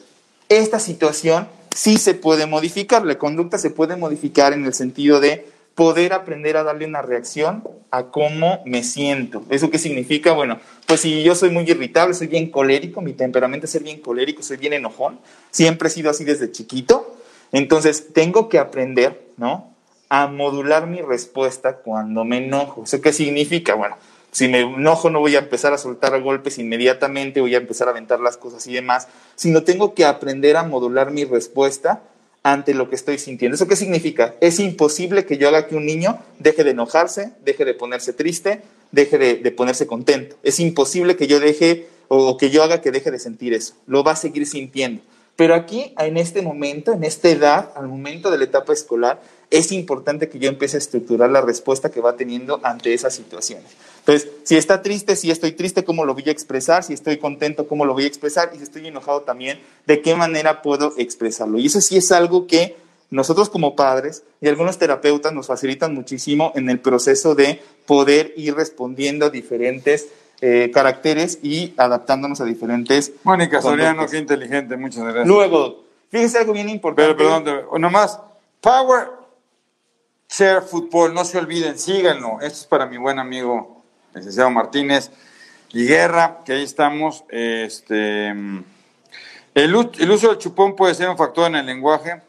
Esta situación sí se puede modificar, la conducta se puede modificar en el sentido de poder aprender a darle una reacción a cómo me siento. ¿Eso qué significa? Bueno, pues si yo soy muy irritable, soy bien colérico, mi temperamento es ser bien colérico, soy bien enojón, siempre he sido así desde chiquito, entonces tengo que aprender, ¿no? A modular mi respuesta cuando me enojo. ¿Eso qué significa? Bueno, Si me enojo no voy a empezar a soltar golpes inmediatamente, voy a empezar a aventar las cosas y demás, sino tengo que aprender a modular mi respuesta ante lo que estoy sintiendo. ¿Eso qué significa? Es imposible que yo haga que un niño deje de enojarse, deje de ponerse triste, deje de, ponerse contento. Es imposible que yo deje o que yo haga que deje de sentir eso. Lo va a seguir sintiendo. Pero aquí, en este momento, en esta edad, al momento de la etapa escolar, es importante que yo empiece a estructurar la respuesta que va teniendo ante esas situaciones. Entonces, si está triste, si estoy triste, ¿cómo lo voy a expresar? Si estoy contento, ¿cómo lo voy a expresar? Y si estoy enojado también, ¿de qué manera puedo expresarlo? Y eso sí es algo que nosotros como padres y algunos terapeutas nos facilitan muchísimo en el proceso de poder ir respondiendo a diferentes eh, caracteres y adaptándonos a diferentes. Mónica Soriano, qué inteligente, muchas gracias. Luego, fíjese algo bien importante. Pero, perdón, nomás, Power Share Football, no se olviden, síganlo. Esto es para mi buen amigo licenciado Martínez y Guerra, que ahí estamos. Este, el, uso del chupón puede ser un factor en el lenguaje.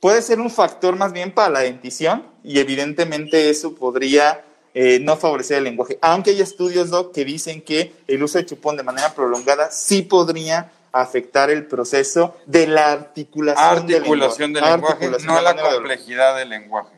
Puede ser un factor más bien para la dentición y evidentemente eso podría eh, no favorecer el lenguaje. Aunque hay estudios, Doc, que dicen que el uso de chupón de manera prolongada sí podría afectar el proceso de la articulación, articulación del lenguaje, no la complejidad del lenguaje.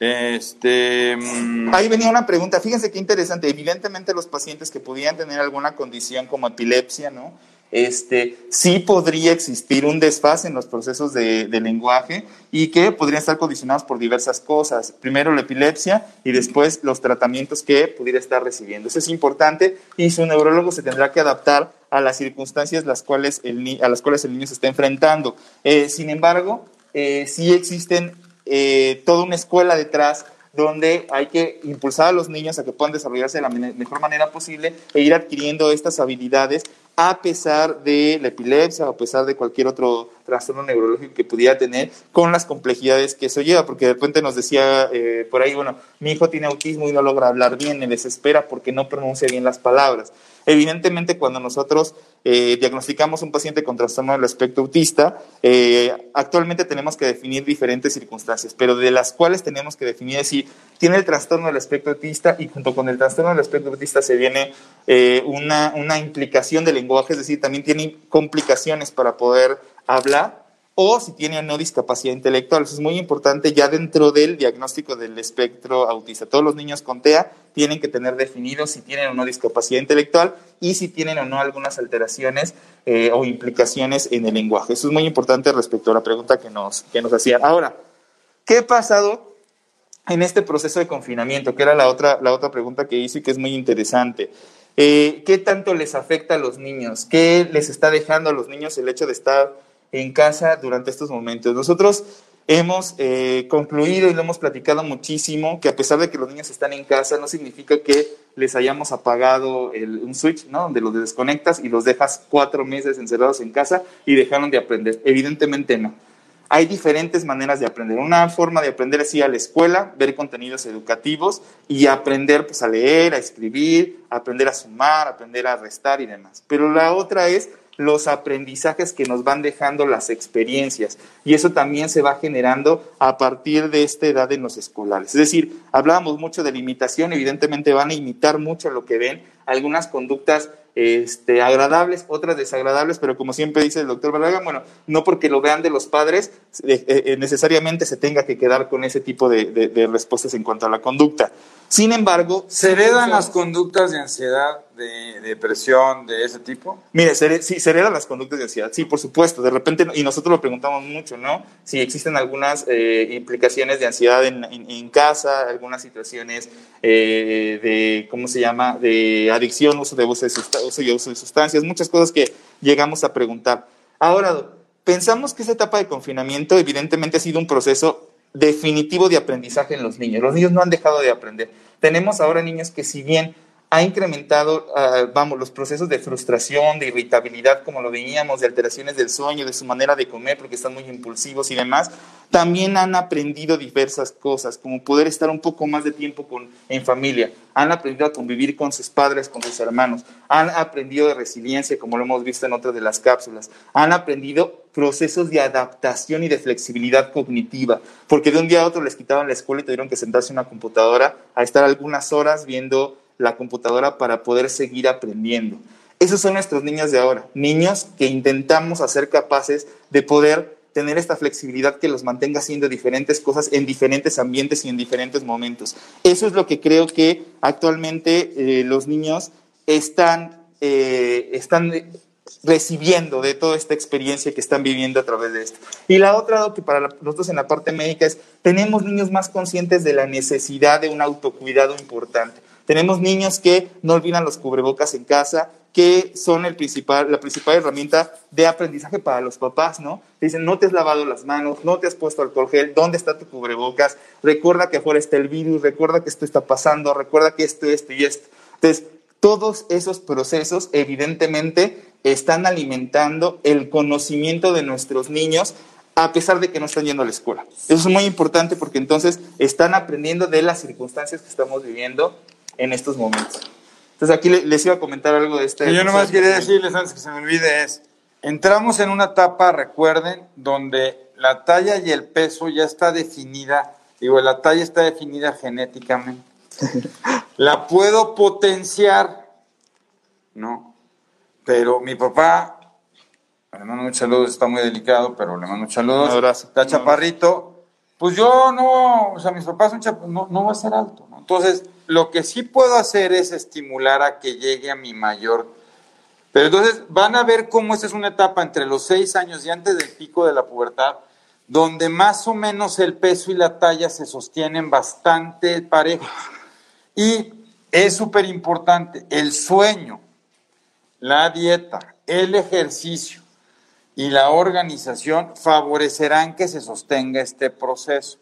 Este, mm, Ahí venía una pregunta, fíjense qué interesante, evidentemente los pacientes que pudieran tener alguna condición como epilepsia, ¿no? Este, sí podría existir un desfase en los procesos de, lenguaje y que podrían estar condicionados por diversas cosas. Primero la epilepsia y después los tratamientos que pudiera estar recibiendo. Eso es importante y su neurólogo se tendrá que adaptar a las circunstancias las cuales el, a las cuales el niño se está enfrentando. Eh, sin embargo, eh, sí existen eh, toda una escuela detrás donde hay que impulsar a los niños a que puedan desarrollarse de la mejor manera posible e ir adquiriendo estas habilidades a pesar de la epilepsia o a pesar de cualquier otro trastorno neurológico que pudiera tener con las complejidades que eso lleva, porque de repente nos decía eh, por ahí, bueno, mi hijo tiene autismo y no logra hablar bien, me desespera porque no pronuncia bien las palabras. Evidentemente, cuando nosotros eh, diagnosticamos un paciente con trastorno del espectro autista, eh, actualmente tenemos que definir diferentes circunstancias, pero de las cuales tenemos que definir tiene el trastorno del espectro autista y junto con el trastorno del espectro autista se viene eh, una, una implicación del lenguaje, es decir, también tiene complicaciones para poder hablar o si tiene o no discapacidad intelectual. Eso es muy importante ya dentro del diagnóstico del espectro autista. Todos los niños con TEA tienen que tener definido si tienen o no discapacidad intelectual y si tienen o no algunas alteraciones eh, o implicaciones en el lenguaje. Eso es muy importante respecto a la pregunta que nos, que nos hacían. Ahora, ¿qué ha pasado en este proceso de confinamiento? Que era la otra, la otra pregunta que hice y que es muy interesante. Eh, ¿Qué tanto les afecta a los niños? ¿Qué les está dejando a los niños el hecho de estar en casa durante estos momentos. Nosotros hemos eh, concluido y lo hemos platicado muchísimo que a pesar de que los niños están en casa, no significa que les hayamos apagado el, un switch, ¿no? Donde los desconectas y los dejas cuatro meses encerrados en casa y dejaron de aprender. Evidentemente no. Hay diferentes maneras de aprender. Una forma de aprender es ir a la escuela, ver contenidos educativos y aprender pues, a leer, a escribir, aprender a sumar, aprender a restar y demás. Pero la otra es los aprendizajes que nos van dejando las experiencias. Y eso también se va generando a partir de esta edad en los escolares. Es decir, hablábamos mucho de la imitación, evidentemente van a imitar mucho lo que ven, algunas conductas este, agradables, otras desagradables, pero como siempre dice el doctor Barragán, bueno, no porque lo vean de los padres eh, eh, necesariamente se tenga que quedar con ese tipo de, respuestas en cuanto a la conducta. Sin embargo... ¿Se heredan las conductas de ansiedad, de, depresión, de ese tipo? Mire, sí, se heredan las conductas de ansiedad, sí, por supuesto, de repente, y nosotros lo preguntamos mucho, ¿no? Si existen algunas eh, implicaciones de ansiedad en, casa, algunas situaciones de, ¿cómo se llama?, de adicción, uso de uso de uso y uso de sustancias, muchas cosas que llegamos a preguntar. Ahora, pensamos que esa etapa de confinamiento evidentemente ha sido un proceso definitivo de aprendizaje en los niños. Los niños no han dejado de aprender. Tenemos ahora niños que si bien ha incrementado, ah, vamos, los procesos de frustración, de irritabilidad, como lo veíamos, de alteraciones del sueño, de su manera de comer, porque están muy impulsivos y demás. También han aprendido diversas cosas, como poder estar un poco más de tiempo con, en familia. Han aprendido a convivir con sus padres, con sus hermanos. Han aprendido de resiliencia, como lo hemos visto en otras de las cápsulas. Han aprendido procesos de adaptación y de flexibilidad cognitiva, porque de un día a otro les quitaban la escuela y tuvieron que sentarse en una computadora a estar algunas horas viendo la computadora para poder seguir aprendiendo. Esos son nuestros niños de ahora, niños que intentamos hacer capaces de poder tener esta flexibilidad que los mantenga haciendo diferentes cosas en diferentes ambientes y en diferentes momentos. Eso es lo que creo que actualmente eh, los niños están, eh, están recibiendo de toda esta experiencia que están viviendo a través de esto. Y la otra, que para nosotros en la parte médica es, tenemos niños más conscientes de la necesidad de un autocuidado importante. Tenemos niños que no olvidan los cubrebocas en casa, que son el principal, la principal herramienta de aprendizaje para los papás, ¿no? Dicen, no te has lavado las manos, no te has puesto alcohol gel, ¿dónde está tu cubrebocas? Recuerda que afuera está el virus, recuerda que esto está pasando, recuerda que esto, esto y esto. Entonces, todos esos procesos evidentemente están alimentando el conocimiento de nuestros niños a pesar de que no están yendo a la escuela. Eso es muy importante porque entonces están aprendiendo de las circunstancias que estamos viviendo en estos momentos. Entonces aquí les iba a comentar algo de este. Yo nomás quería decirles antes que se me olvide es, entramos en una etapa, recuerden, donde la talla y el peso ya está definida, digo, la talla está definida genéticamente. [laughs] la puedo potenciar, ¿no? Pero mi papá, le mando muchos saludos, está muy delicado, pero le mando muchos saludos. Un abrazo. Está chaparrito. Pues yo no, o sea, mis papás son chaparritos, no, no va a ser alto. Entonces, lo que sí puedo hacer es estimular a que llegue a mi mayor. Pero entonces van a ver cómo esta es una etapa entre los seis años y antes del pico de la pubertad, donde más o menos el peso y la talla se sostienen bastante parejos. Y es súper importante, el sueño, la dieta, el ejercicio y la organización favorecerán que se sostenga este proceso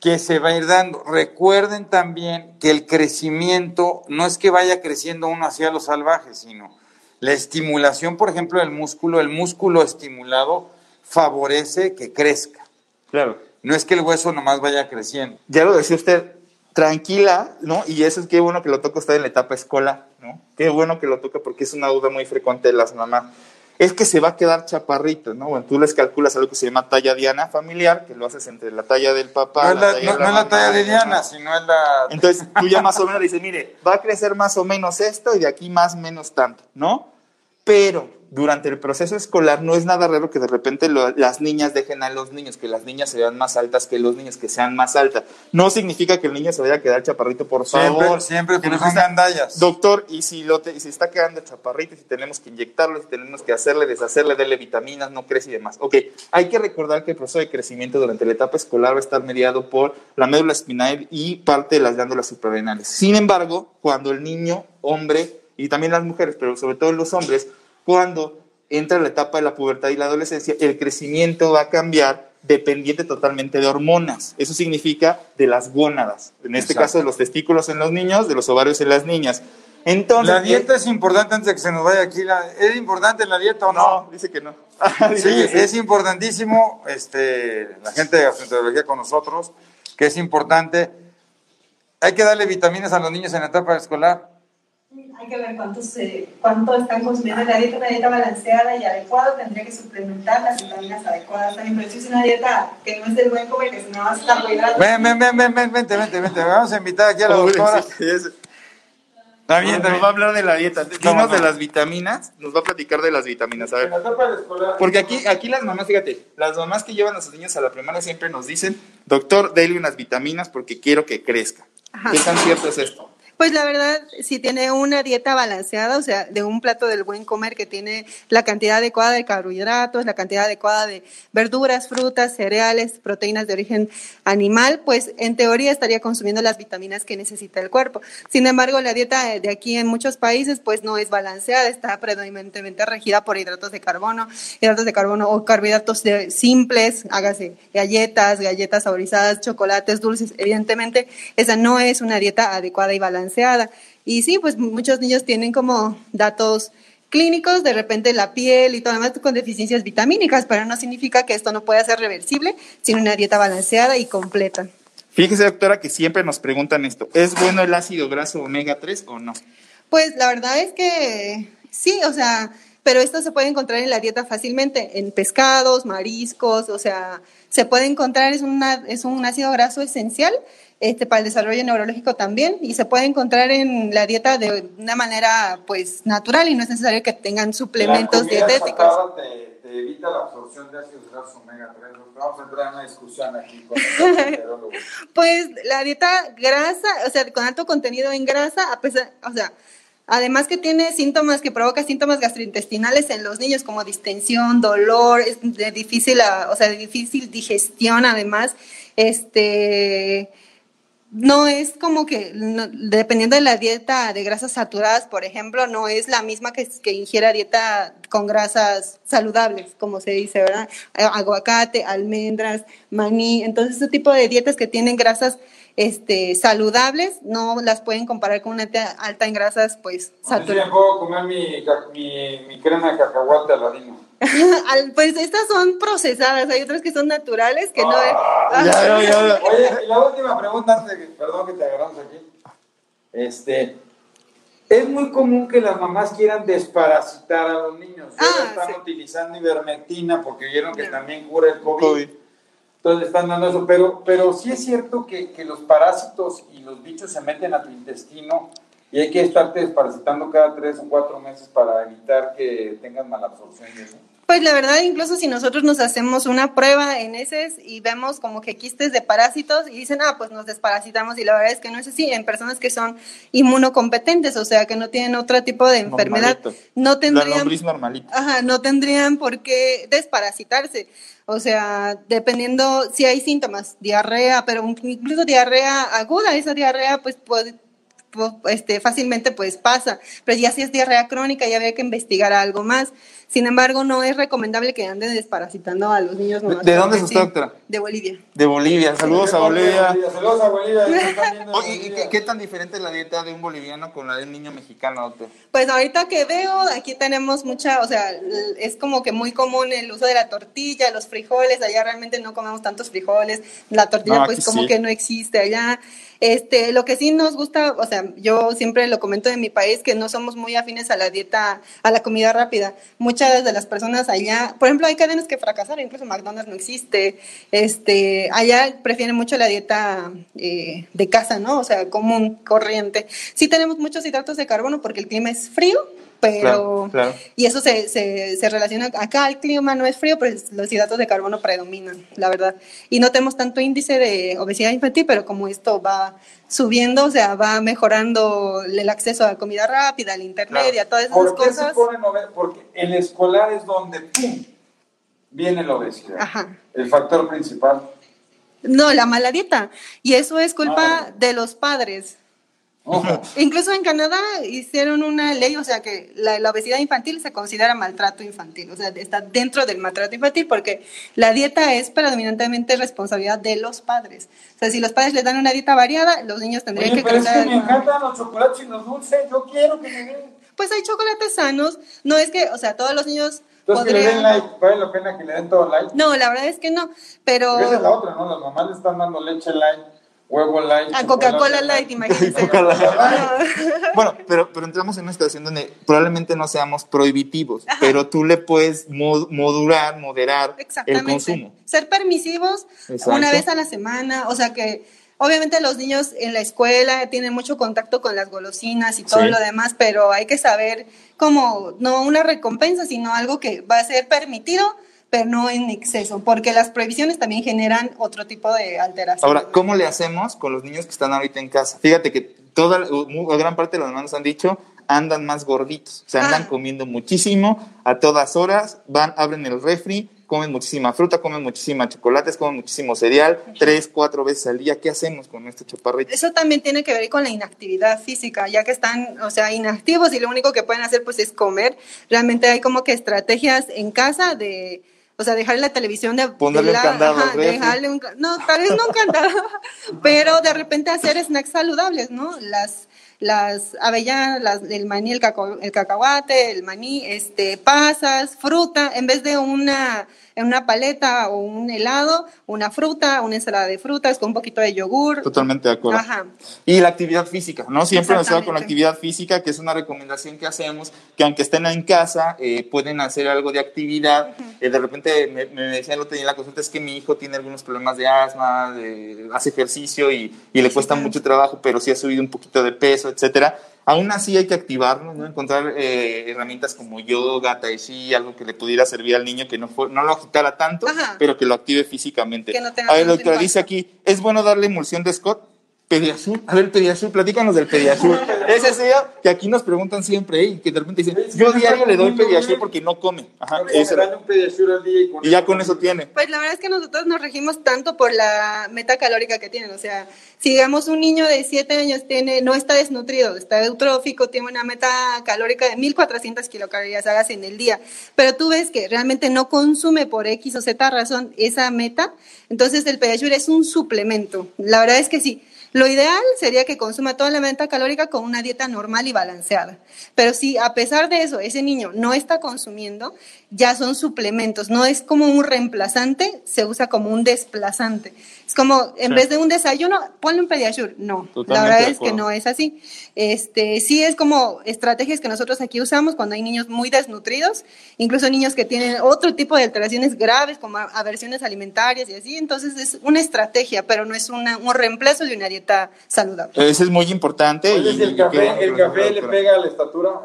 que se va a ir dando. Recuerden también que el crecimiento no es que vaya creciendo uno hacia los salvajes, sino la estimulación, por ejemplo, del músculo, el músculo estimulado favorece que crezca. Claro. No es que el hueso nomás vaya creciendo. Ya lo decía usted, tranquila, ¿no? Y eso es qué bueno que lo toca usted en la etapa escolar, ¿no? Qué bueno que lo toca porque es una duda muy frecuente de las mamás es que se va a quedar chaparrito, ¿no? Bueno, tú les calculas algo que se llama talla diana familiar, que lo haces entre la talla del papá. No, es la, la, talla de Diana, sino es la... Entonces tú ya más o menos dices, mire, va a crecer más o menos esto y de aquí más o menos tanto, ¿no? Pero durante el proceso escolar no es nada raro que de repente las niñas dejen a los niños, que las niñas se vean más altas que los niños, que sean más altas. No significa que el niño se vaya a quedar chaparrito, por favor. Siempre, que no sean dallas. Doctor, y si, lo si está quedando chaparrito, si tenemos que inyectarlo, si tenemos que hacerle, deshacerle, darle vitaminas, no crece y demás. Ok, hay que recordar que el proceso de crecimiento durante la etapa escolar va a estar mediado por la médula espinal y parte de las glándulas suprarrenales. Sin embargo, cuando el niño, hombre, y también las mujeres, pero sobre todo los hombres, cuando entra la etapa de la pubertad y la adolescencia, el crecimiento va a cambiar dependiente totalmente de hormonas. Eso significa de las gónadas. En este caso, de los testículos en los niños, de los ovarios en las niñas. Entonces, la dieta es importante antes de que se nos vaya aquí. ¿Es importante la dieta o no? No, dice que no. [laughs] sí, es importantísimo. Este, la gente de gastroenterología con nosotros, que es importante. Hay que darle vitaminas a los niños en la etapa escolar hay que ver cuánto, cuánto están consumiendo la dieta, una dieta balanceada y adecuada, tendría que suplementar las vitaminas adecuadas también, pero si es una dieta que no es del buen comer, que si no vas a carbohidratos. Ven, ven, ven, ven, ven, vente, vente, vente, vamos a invitar aquí a la doctora. Está bien, nos va a hablar de la dieta. Dinos de las vitaminas, nos va a platicar de las vitaminas. A ver. Porque aquí, aquí las mamás, fíjate, las mamás que llevan a sus niños a la primaria siempre nos dicen, doctor, déle unas vitaminas porque quiero que crezca. ¿Qué tan cierto es esto? Pues la verdad, si tiene una dieta balanceada, o sea, de un plato del buen comer que tiene la cantidad adecuada de carbohidratos, la cantidad adecuada de verduras, frutas, cereales, proteínas de origen animal, pues en teoría estaría consumiendo las vitaminas que necesita el cuerpo. Sin embargo, la dieta de aquí en muchos países pues no es balanceada, está predominantemente regida por hidratos de carbono, hidratos de carbono o carbohidratos simples, hágase galletas, galletas saborizadas, chocolates, dulces. Evidentemente, esa no es una dieta adecuada y balanceada y sí, pues muchos niños tienen como datos clínicos, de repente la piel y todo demás con deficiencias vitamínicas, pero no significa que esto no pueda ser reversible sin una dieta balanceada y completa. Fíjese, doctora, que siempre nos preguntan esto, ¿es bueno el ácido graso omega 3 o no? Pues la verdad es que sí, o sea, pero esto se puede encontrar en la dieta fácilmente, en pescados, mariscos, o sea, se puede encontrar, es, una, es un ácido graso esencial este, para el desarrollo neurológico también y se puede encontrar en la dieta de una manera pues natural y no es necesario que tengan suplementos la dietéticos. Te, te evita la absorción de ácidos grasos omega 3. Vamos a entrar en una discusión aquí con el. [laughs] Pues la dieta grasa, o sea, con alto contenido en grasa, a pesar, o sea, además que tiene síntomas que provoca síntomas gastrointestinales en los niños como distensión, dolor, es de difícil, o sea, de difícil digestión, además, este no es como que, no- dependiendo de la dieta de grasas saturadas, por ejemplo, no es la misma que, que ingiera dieta con grasas saludables, como se dice, ¿verdad? Aguacate, almendras, maní. Entonces, ese tipo de dietas que tienen grasas este, saludables no las pueden comparar con una dieta alta en grasas, pues, saturadas. puedo comer mi, mi, mi crema de cacahuate. Al- [laughs] pues estas son procesadas, hay otras que son naturales, que no... Ya, ya, ya. Oye, la última pregunta, antes de que, perdón que te agarramos aquí. Este, es muy común que las mamás quieran desparasitar a los niños. Ah, están sí. utilizando ivermectina porque vieron que también cura el COVID. COVID. Entonces están dando eso, pero, pero sí es cierto que, que los parásitos y los bichos se meten a tu intestino y hay que estarte desparasitando cada tres o cuatro meses para evitar que tengas malabsorción y eso. Pues la verdad, incluso si nosotros nos hacemos una prueba en heces y vemos como que quistes de parásitos y dicen, ah, pues nos desparasitamos y la verdad es que no es así en personas que son inmunocompetentes, o sea, que no tienen otro tipo de enfermedad, Normalito. no La tendrían, normalita. ajá, no tendrían por qué desparasitarse. O sea, dependiendo si hay síntomas, diarrea, pero incluso diarrea aguda, esa diarrea pues puede este, fácilmente pues pasa, pero ya si es diarrea crónica ya habría que investigar algo más. Sin embargo, no es recomendable que anden desparasitando a los niños. nomás ¿De dónde es usted, doctora? De Bolivia. De Bolivia. Saludos a Bolivia. Saludos a Bolivia. Oye, ¿y qué, qué tan diferente es la dieta de un boliviano con la de un niño mexicano, doctor? Pues ahorita que veo, aquí tenemos mucha, o sea, es como que muy común el uso de la tortilla, los frijoles, allá realmente no comemos tantos frijoles, la tortilla No, pues como sí. que no existe allá. Este, lo que sí nos gusta, o sea, yo siempre lo comento en mi país que no somos muy afines a la dieta, a la comida rápida. Muchas de las personas allá, por ejemplo, hay cadenas que fracasaron, incluso McDonald's no existe. Este, allá prefieren mucho la dieta eh, de casa, ¿no? O sea, común, corriente. Sí tenemos muchos hidratos de carbono porque el clima es frío, pero Claro, claro. y eso se, se, se relaciona acá el clima no es frío pero los hidratos de carbono predominan la verdad y no tenemos tanto índice de obesidad infantil pero como esto va subiendo o sea va mejorando el acceso a comida rápida a la intermedia todas esas ¿Por qué cosas se ponen Porque el escolar es donde ¡pum! viene la obesidad. Ajá. El factor principal. no la mala dieta y eso es culpa Ah. de los padres Ojo. [laughs] Incluso en Canadá hicieron una ley, o sea que la, la obesidad infantil se considera maltrato infantil, o sea, está dentro del maltrato infantil porque la dieta es predominantemente responsabilidad de los padres. O sea, si los padres les dan una dieta variada, los niños tendrían Oye, que pero es que me encantan los chocolates y los dulces. Yo quiero que me den. Pues hay chocolates sanos, no es que, o sea, todos los niños Entonces que le den podrían... like. Vale la pena que le den todo like. No, la verdad es que no, pero... Esa es la otra, ¿no? Las mamás le están dando leche light, huevo light. A chocolate Coca-Cola Light, imagínense. [laughs] Coca-Cola [laughs] Bueno, pero, pero entramos en una situación donde probablemente no seamos prohibitivos, pero tú le puedes mo- modular, moderar el Exactamente. consumo. Ser permisivos Exacto. una vez a la semana, o sea que obviamente los niños en la escuela tienen mucho contacto con las golosinas y todo Sí. lo demás, pero hay que saber como no una recompensa, sino algo que va a ser permitido, pero no en exceso, porque las prohibiciones también generan otro tipo de alteración. Ahora, ¿cómo le hacemos con los niños que están ahorita en casa? Fíjate que toda gran parte de los hermanos han dicho andan más gorditos, o sea, andan Ah. comiendo muchísimo a todas horas, van, abren el refri, comen muchísima fruta, comen muchísima chocolates, comen muchísimo cereal, tres, cuatro veces al día. ¿Qué hacemos con estos chaparritos? Eso también tiene que ver con la inactividad física, ya que están, o sea, inactivos y lo único que pueden hacer pues es comer. Realmente hay como que estrategias en casa de, o sea, dejarle la televisión de Ponerle un la- candado dejarle un, ca- no, tal vez no un candado, [laughs] pero de repente hacer snacks saludables, ¿no? Las las avellanas, las, el maní, el, cacao- el cacahuate, el maní, este, pasas, fruta, en vez de una en una paleta o un helado, una fruta, una ensalada de frutas con un poquito de yogur. Totalmente de acuerdo. Ajá. Y la actividad física, ¿no? Siempre nos con la actividad física, que es una recomendación que hacemos, que aunque estén en casa, eh, pueden hacer algo de actividad. Eh, de repente me, me decía el otro día en la consulta, es que mi hijo tiene algunos problemas de asma, de- hace ejercicio y, y le cuesta mucho trabajo, pero sí ha subido un poquito de peso, etcétera. Aún así hay que activarlo, ¿no? encontrar eh, herramientas como yoga, tai chi, algo que le pudiera servir al niño que no, fue- no lo agitara tanto, Ajá. pero que lo active físicamente. Que no a ver, doctora, dice aquí, ¿es bueno darle emulsión de Scott? Pediasur. A ver, Pediasur, platícanos del Pediasur. [laughs] Ese sea que aquí nos preguntan siempre, ¿eh? y que de repente dicen, yo diario le doy Pediasur porque no come. Ajá, ese- Dale un pediasur al día y con y ya con eso tiene. Pues la verdad es que nosotros nos regimos tanto por la meta calórica que tienen. O sea, si digamos un niño de 7 años tiene, no está desnutrido, está eutrófico, tiene una meta calórica de 1400 kilocalorías hagas en el día, pero tú ves que realmente no consume por X o Z razón esa meta, entonces el Pediasure es un suplemento. La verdad es que sí. Lo ideal sería que consuma toda la meta calórica con una dieta normal y balanceada. Pero si a pesar de eso ese niño no está consumiendo, ya son suplementos, no es como un reemplazante, se usa como un desplazante. Es como, en Sí. vez de un desayuno, ponle un Pediasure. No, Totalmente la verdad es que no es así. Este, sí es como estrategias que nosotros aquí usamos cuando hay niños muy desnutridos, incluso niños que tienen otro tipo de alteraciones graves como a- aversiones alimentarias y así. Entonces es una estrategia, pero no es una, un reemplazo de una dieta saludable. Eso es muy importante. Oye, y- si el café, el café le pega a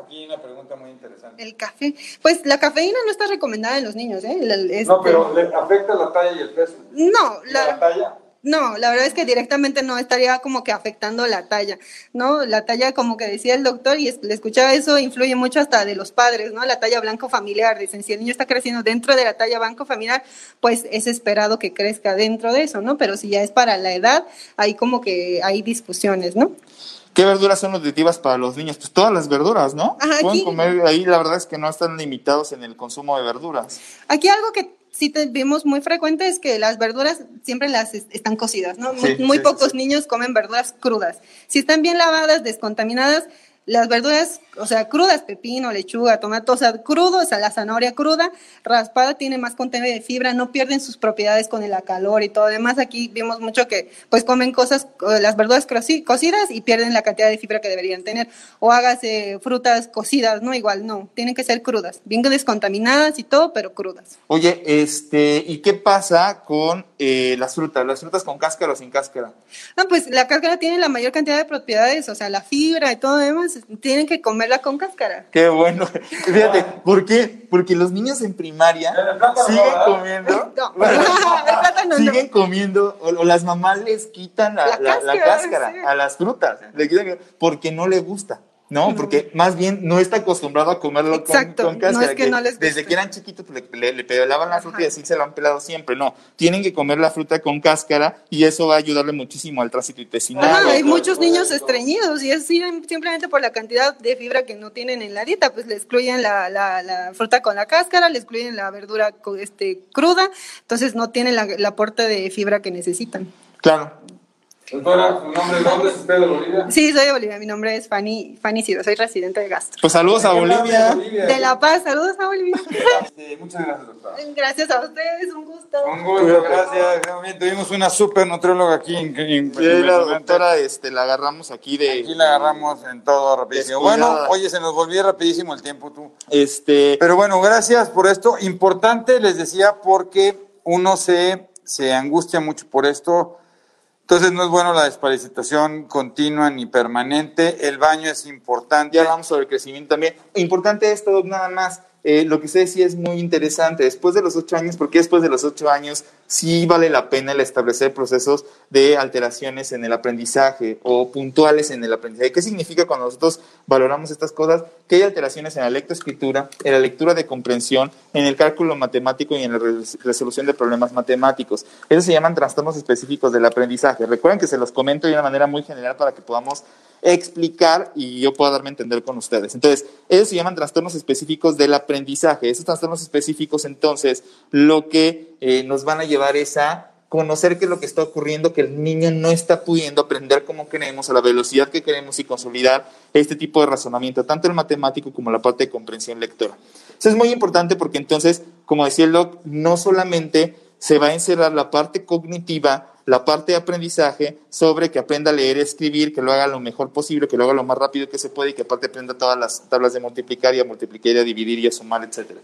aquí hay una pregunta muy interesante. El café, pues la cafeína no está recomendada en los niños, ¿eh? El- el- No, este- pero le afecta la talla y el peso. no, La, la, talla. No, la verdad es que directamente no estaría como que afectando la talla, ¿no? La talla, como que decía el doctor, y le escuchaba eso, influye mucho hasta de los padres, ¿no? La talla blanco familiar, dicen, si el niño está creciendo dentro de la talla blanco familiar, pues es esperado que crezca dentro de eso, ¿no? Pero si ya es para la edad, ahí como que hay discusiones, ¿no? ¿Qué verduras son nutritivas para los niños? Pues todas las verduras, ¿no? Ajá, Pueden aquí- comer, ahí la verdad es que no están limitados en el consumo de verduras. Aquí algo que sí te- vimos muy frecuente es que las verduras siempre las es- están cocidas, ¿no? Muy, muy sí, pocos sí. niños comen verduras crudas. Si están bien lavadas, descontaminadas, las verduras, o sea, crudas, pepino, lechuga, tomate, o sea, crudo, o sea, la zanahoria cruda, raspada, tiene más contenido de fibra, no pierden sus propiedades con el calor y todo. Además, aquí vimos mucho que, pues, comen cosas, las verduras cocidas y pierden la cantidad de fibra que deberían tener. O hágase frutas cocidas, ¿no? Igual, no, tienen que ser crudas, bien descontaminadas y todo, pero crudas. Oye, este, ¿y qué pasa con eh, las frutas? ¿Las frutas con cáscara o sin cáscara? Ah, pues la cáscara tiene la mayor cantidad de propiedades, o sea, la fibra y todo demás, tienen que comerla con cáscara. Qué bueno. Fíjate, ¿por qué? Porque los niños en primaria siguen comiendo. Siguen comiendo, o, o las mamás les quitan la, La la- la cáscara, cáscara sí. a las frutas, le quitan- porque no le gusta. No, porque más bien no está acostumbrado a comerlo con- Exacto, con, no cáscara. es que no les desde que eran chiquitos le, le- le pelaban la fruta y Ajá. así se lo han pelado siempre. No, tienen que comer la fruta con cáscara y eso va a ayudarle muchísimo al tránsito intestinal. Ajá, hay muchos niños estreñidos y es sim- simplemente por la cantidad de fibra que no tienen en la dieta, pues le excluyen la, la- la fruta con la cáscara, le excluyen la verdura este, cruda, entonces no tienen la, el aporte de fibra que necesitan. Claro. Doctora, ¿su nombre es usted de Bolivia? Sí, soy de Bolivia, mi nombre es Fanny, Fanny Ciro, soy residente de Gastro. Pues saludos a ¿Qué parte Bolivia. de Bolivia? De La Paz, saludos a Bolivia. Este, muchas gracias, doctora. Gracias a ustedes, un gusto. Un gusto, gracias. Bien, tuvimos una super nutrióloga aquí en, en- Sí, la doctora este, la agarramos aquí de... Aquí la agarramos en todo rapidísimo. Descuidada. Bueno, oye, se nos volvió rapidísimo el tiempo tú. Este, Pero bueno, gracias por esto. Importante, les decía, porque uno se, se angustia mucho por esto. Entonces no es bueno la desparasitación continua ni permanente. El baño es importante. Ya hablamos sobre el crecimiento también. Importante esto, Doc, nada más. eh, lo que usted decía es muy interesante. Después de los ocho años, porque después de los ocho años sí vale la pena el establecer procesos de alteraciones en el aprendizaje o puntuales en el aprendizaje. ¿Qué significa cuando nosotros valoramos estas cosas? Que hay alteraciones en la lectoescritura, en la lectura de comprensión, en el cálculo matemático y en la res- resolución de problemas matemáticos. Esos se llaman trastornos específicos del aprendizaje. Recuerden que se los comento de una manera muy general para que podamos explicar y yo pueda darme a entender con ustedes. Entonces, ellos se llaman trastornos específicos del aprendizaje. Esos trastornos específicos, entonces, lo que eh, nos van a llevar es a conocer qué es lo que está ocurriendo, que el niño no está pudiendo aprender como queremos, a la velocidad que queremos y consolidar este tipo de razonamiento, tanto el matemático como la parte de comprensión lectora. Eso es muy importante porque entonces como decía el doc, no solamente se va a encerrar la parte cognitiva, la parte de aprendizaje sobre que aprenda a leer, escribir, que lo haga lo mejor posible, que lo haga lo más rápido que se puede y que aparte aprenda todas las tablas de multiplicar y a multiplicar y a dividir y a sumar, etcétera.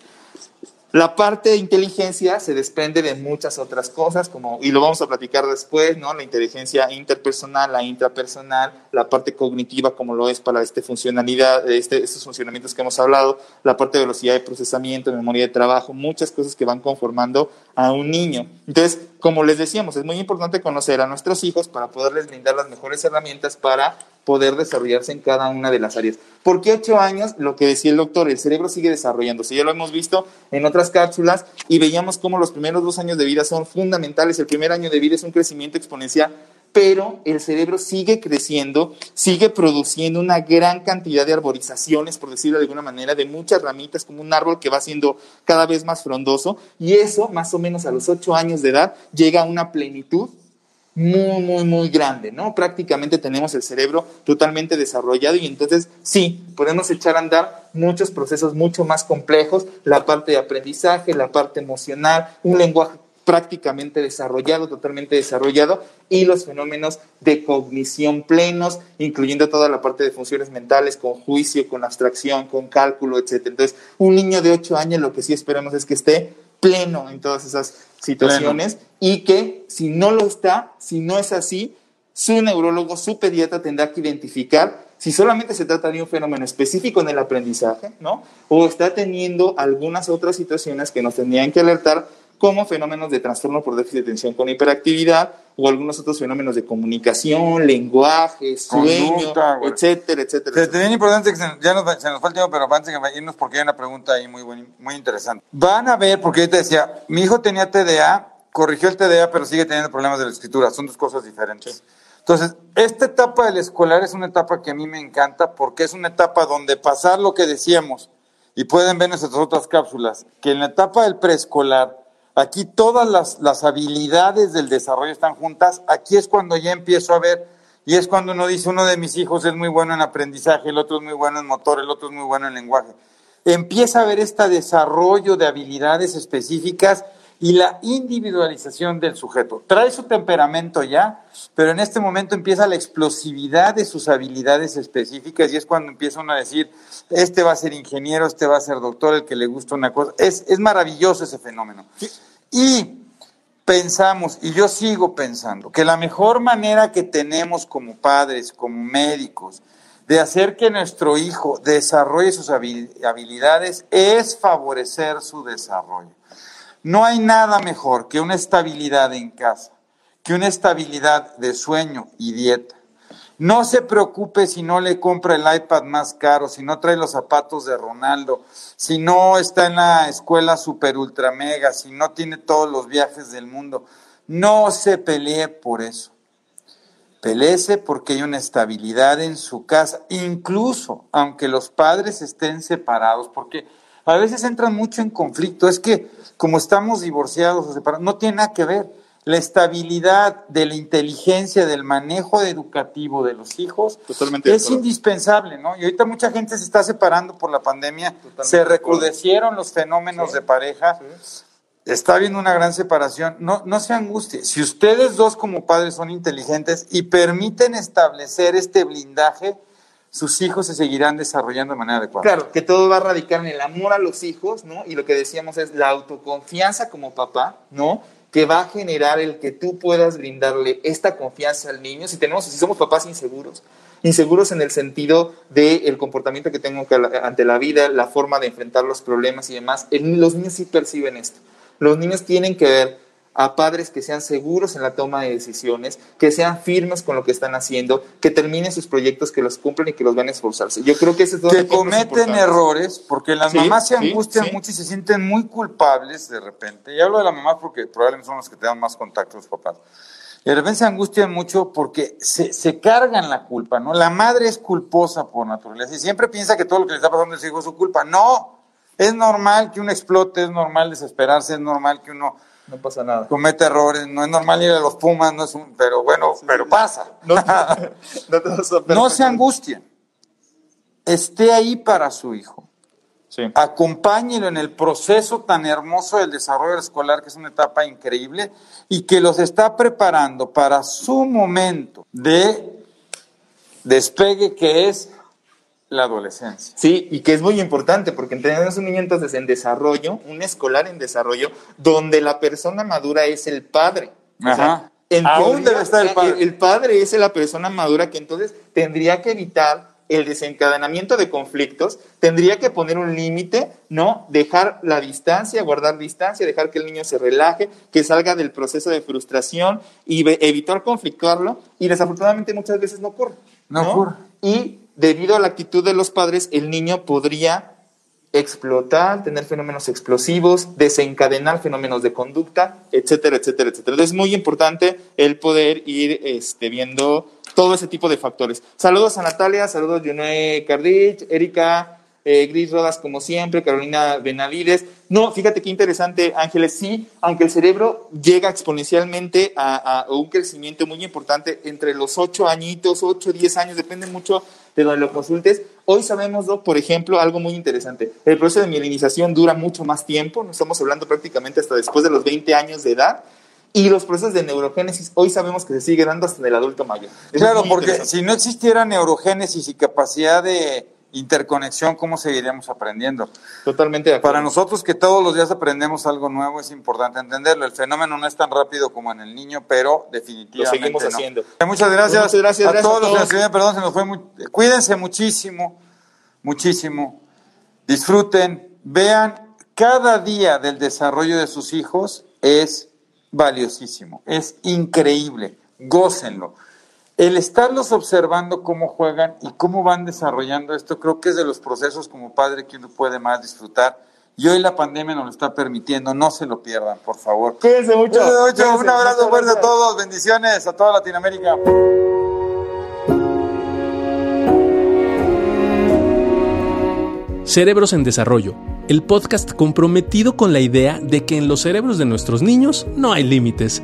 La parte de inteligencia se desprende de muchas otras cosas, como, y lo vamos a platicar después, ¿no? La inteligencia interpersonal, la intrapersonal, la parte cognitiva, como lo es para este funcionalidad, este, estos funcionamientos que hemos hablado, la parte de velocidad de procesamiento, memoria de trabajo, muchas cosas que van conformando a un niño. Entonces, como les decíamos, es muy importante conocer a nuestros hijos para poderles brindar las mejores herramientas para poder desarrollarse en cada una de las áreas. ¿Por qué ocho años? Lo que decía el doctor, el cerebro sigue desarrollándose. Ya lo hemos visto en otras cápsulas y veíamos cómo los primeros dos años de vida son fundamentales. El primer año de vida es un crecimiento exponencial, pero el cerebro sigue creciendo, sigue produciendo una gran cantidad de arborizaciones, por decirlo de alguna manera, de muchas ramitas, como un árbol que va siendo cada vez más frondoso. Y eso, más o menos a los ocho años de edad, llega a una plenitud muy, muy, muy grande, ¿no? Prácticamente tenemos el cerebro totalmente desarrollado y entonces sí, podemos echar a andar muchos procesos mucho más complejos, la parte de aprendizaje, la parte emocional, un lenguaje prácticamente desarrollado, totalmente desarrollado, y los fenómenos de cognición plenos, incluyendo toda la parte de funciones mentales, con juicio, con abstracción, con cálculo, etc. Entonces, un niño de 8 años lo que sí esperamos es que esté pleno en todas esas situaciones y que si no lo está, si no es así, su neurólogo, su pediatra tendrá que identificar si solamente se trata de un fenómeno específico en el aprendizaje, ¿no? O está teniendo algunas otras situaciones que nos tendrían que alertar como fenómenos de trastorno por déficit de atención con hiperactividad o algunos otros fenómenos de comunicación, lenguaje, sueño, etcétera, etcétera. Es bien importante que se, ya nos, se nos el tiempo, pero antes de irnos porque hay una pregunta ahí muy, muy interesante. Van a ver, porque yo te decía, mi hijo tenía TDA, corrigió el TDA, pero sigue teniendo problemas de la escritura, son dos cosas diferentes. Entonces, esta etapa del escolar es una etapa que a mí me encanta porque es una etapa donde pasar lo que decíamos, y pueden ver nuestras otras cápsulas, que en la etapa del preescolar, Aquí todas las, habilidades del desarrollo están juntas. Aquí es cuando ya empiezo a ver, y es cuando uno dice, uno de mis hijos es muy bueno en aprendizaje, el otro es muy bueno en motor, el otro es muy bueno en lenguaje. Empieza a ver este desarrollo de habilidades específicas y la individualización del sujeto. Trae su temperamento ya, pero en este momento empieza la explosividad de sus habilidades específicas y es cuando empieza uno a decir, este va a ser ingeniero, este va a ser doctor, el que le gusta una cosa. Es, es maravilloso ese fenómeno. Y pensamos, y yo sigo pensando, que la mejor manera que tenemos como padres, como médicos, de hacer que nuestro hijo desarrolle sus habilidades es favorecer su desarrollo. No hay nada mejor que una estabilidad en casa, que una estabilidad de sueño y dieta. No se preocupe si no le compra el iPad más caro, si no trae los zapatos de Ronaldo, si no está en la escuela super ultra mega, si no tiene todos los viajes del mundo. No se pelee por eso. Peleese porque hay una estabilidad en su casa, incluso aunque los padres estén separados, porque a veces entran mucho en conflicto. Es que como estamos divorciados o separados, no tiene nada que ver. La estabilidad de la inteligencia, del manejo educativo de los hijos es indispensable, ¿no? Y ahorita mucha gente se está separando por la pandemia, se recrudecieron los fenómenos de pareja, está habiendo una gran separación. No, no se angustie. Si ustedes dos como padres son inteligentes y permiten establecer este blindaje, sus hijos se seguirán desarrollando de manera adecuada. Claro, que todo va a radicar en el amor a los hijos, ¿no? Y lo que decíamos es la autoconfianza como papá, ¿no? Que va a generar el que tú puedas brindarle esta confianza al niño. Si tenemos, si somos papás inseguros, inseguros en el sentido del comportamiento que tengo ante la vida, la forma de enfrentar los problemas y demás, los niños sí perciben esto. Los niños tienen que ver a padres que sean seguros en la toma de decisiones, que sean firmes con lo que están haciendo, que terminen sus proyectos, que los cumplan y que los van a esforzarse. Yo creo que ese es Que cometen errores, porque las mamás se angustian mucho y se sienten muy culpables de repente. Y hablo de la mamá porque probablemente son los que tengan más contacto los papás. Y de repente se angustian mucho porque se, se, cargan la culpa, ¿no? La madre es culposa por naturaleza y siempre piensa que todo lo que le está pasando a su hijo es su culpa. No, es normal que uno explote, es normal desesperarse, es normal que uno no pasa nada. Comete errores, no es normal ir a los Pumas, no es un, pero bueno, pero pasa. No, [laughs] se angustien. Esté ahí para su hijo. Sí. Acompáñelo en el proceso tan hermoso del desarrollo escolar, que es una etapa increíble, y que los está preparando para su momento de despegue que es la adolescencia. Sí, y que es muy importante porque tenemos un niño entonces en desarrollo, un escolar en desarrollo, donde la persona madura es el padre. O sea, Ajá. en Aún debe estar el padre. El, padre es la persona madura que entonces tendría que evitar el desencadenamiento de conflictos, tendría que poner un límite, ¿no? Dejar la distancia, guardar distancia, dejar que el niño se relaje, que salga del proceso de frustración y evitar conflictuarlo. Y desafortunadamente muchas veces no ocurre. No ocurre. Y debido a la actitud de los padres, el niño podría explotar, tener fenómenos explosivos, desencadenar fenómenos de conducta, etcétera, etcétera, etcétera. Es muy importante el poder ir este, viendo todo ese tipo de factores. Saludos a Natalia, saludos Junue Cardich, Erika eh, Gris Rodas como siempre, Carolina Benavides. No, fíjate qué interesante, Ángeles, sí, aunque el cerebro llega exponencialmente a, a un crecimiento muy importante entre los 8 añitos, 8, 10 años, depende mucho de donde lo consultes. Hoy sabemos, Doc, por ejemplo, algo muy interesante. El proceso de mielinización dura mucho más tiempo, no estamos hablando prácticamente hasta después de los 20 años de edad. Y los procesos de neurogénesis hoy sabemos que se sigue dando hasta en el adulto mayor. Eso Claro, porque si no existiera neurogénesis y capacidad de interconexión, ¿cómo seguiríamos aprendiendo? Totalmente de acuerdo. Para nosotros que todos los días aprendemos algo nuevo es importante entenderlo. El fenómeno no es tan rápido como en el niño, pero definitivamente Lo seguimos no. haciendo. Muchas gracias, Muchas gracias, a gracias todos a los que. Perdón, se nos fue muy... Cuídense muchísimo, muchísimo. Disfruten, vean, cada día del desarrollo de sus hijos es valiosísimo, es increíble, gócenlo. El estarlos observando cómo juegan y cómo van desarrollando esto, creo que es de los procesos como padre que uno puede más disfrutar. Y hoy la pandemia nos lo está permitiendo, no se lo pierdan, por favor. Cuídense mucho. Cuídense mucho, Cuídense. un abrazo fuerte a todos, bendiciones a toda Latinoamérica. Cerebros en Desarrollo, el podcast comprometido con la idea de que en los cerebros de nuestros niños no hay límites.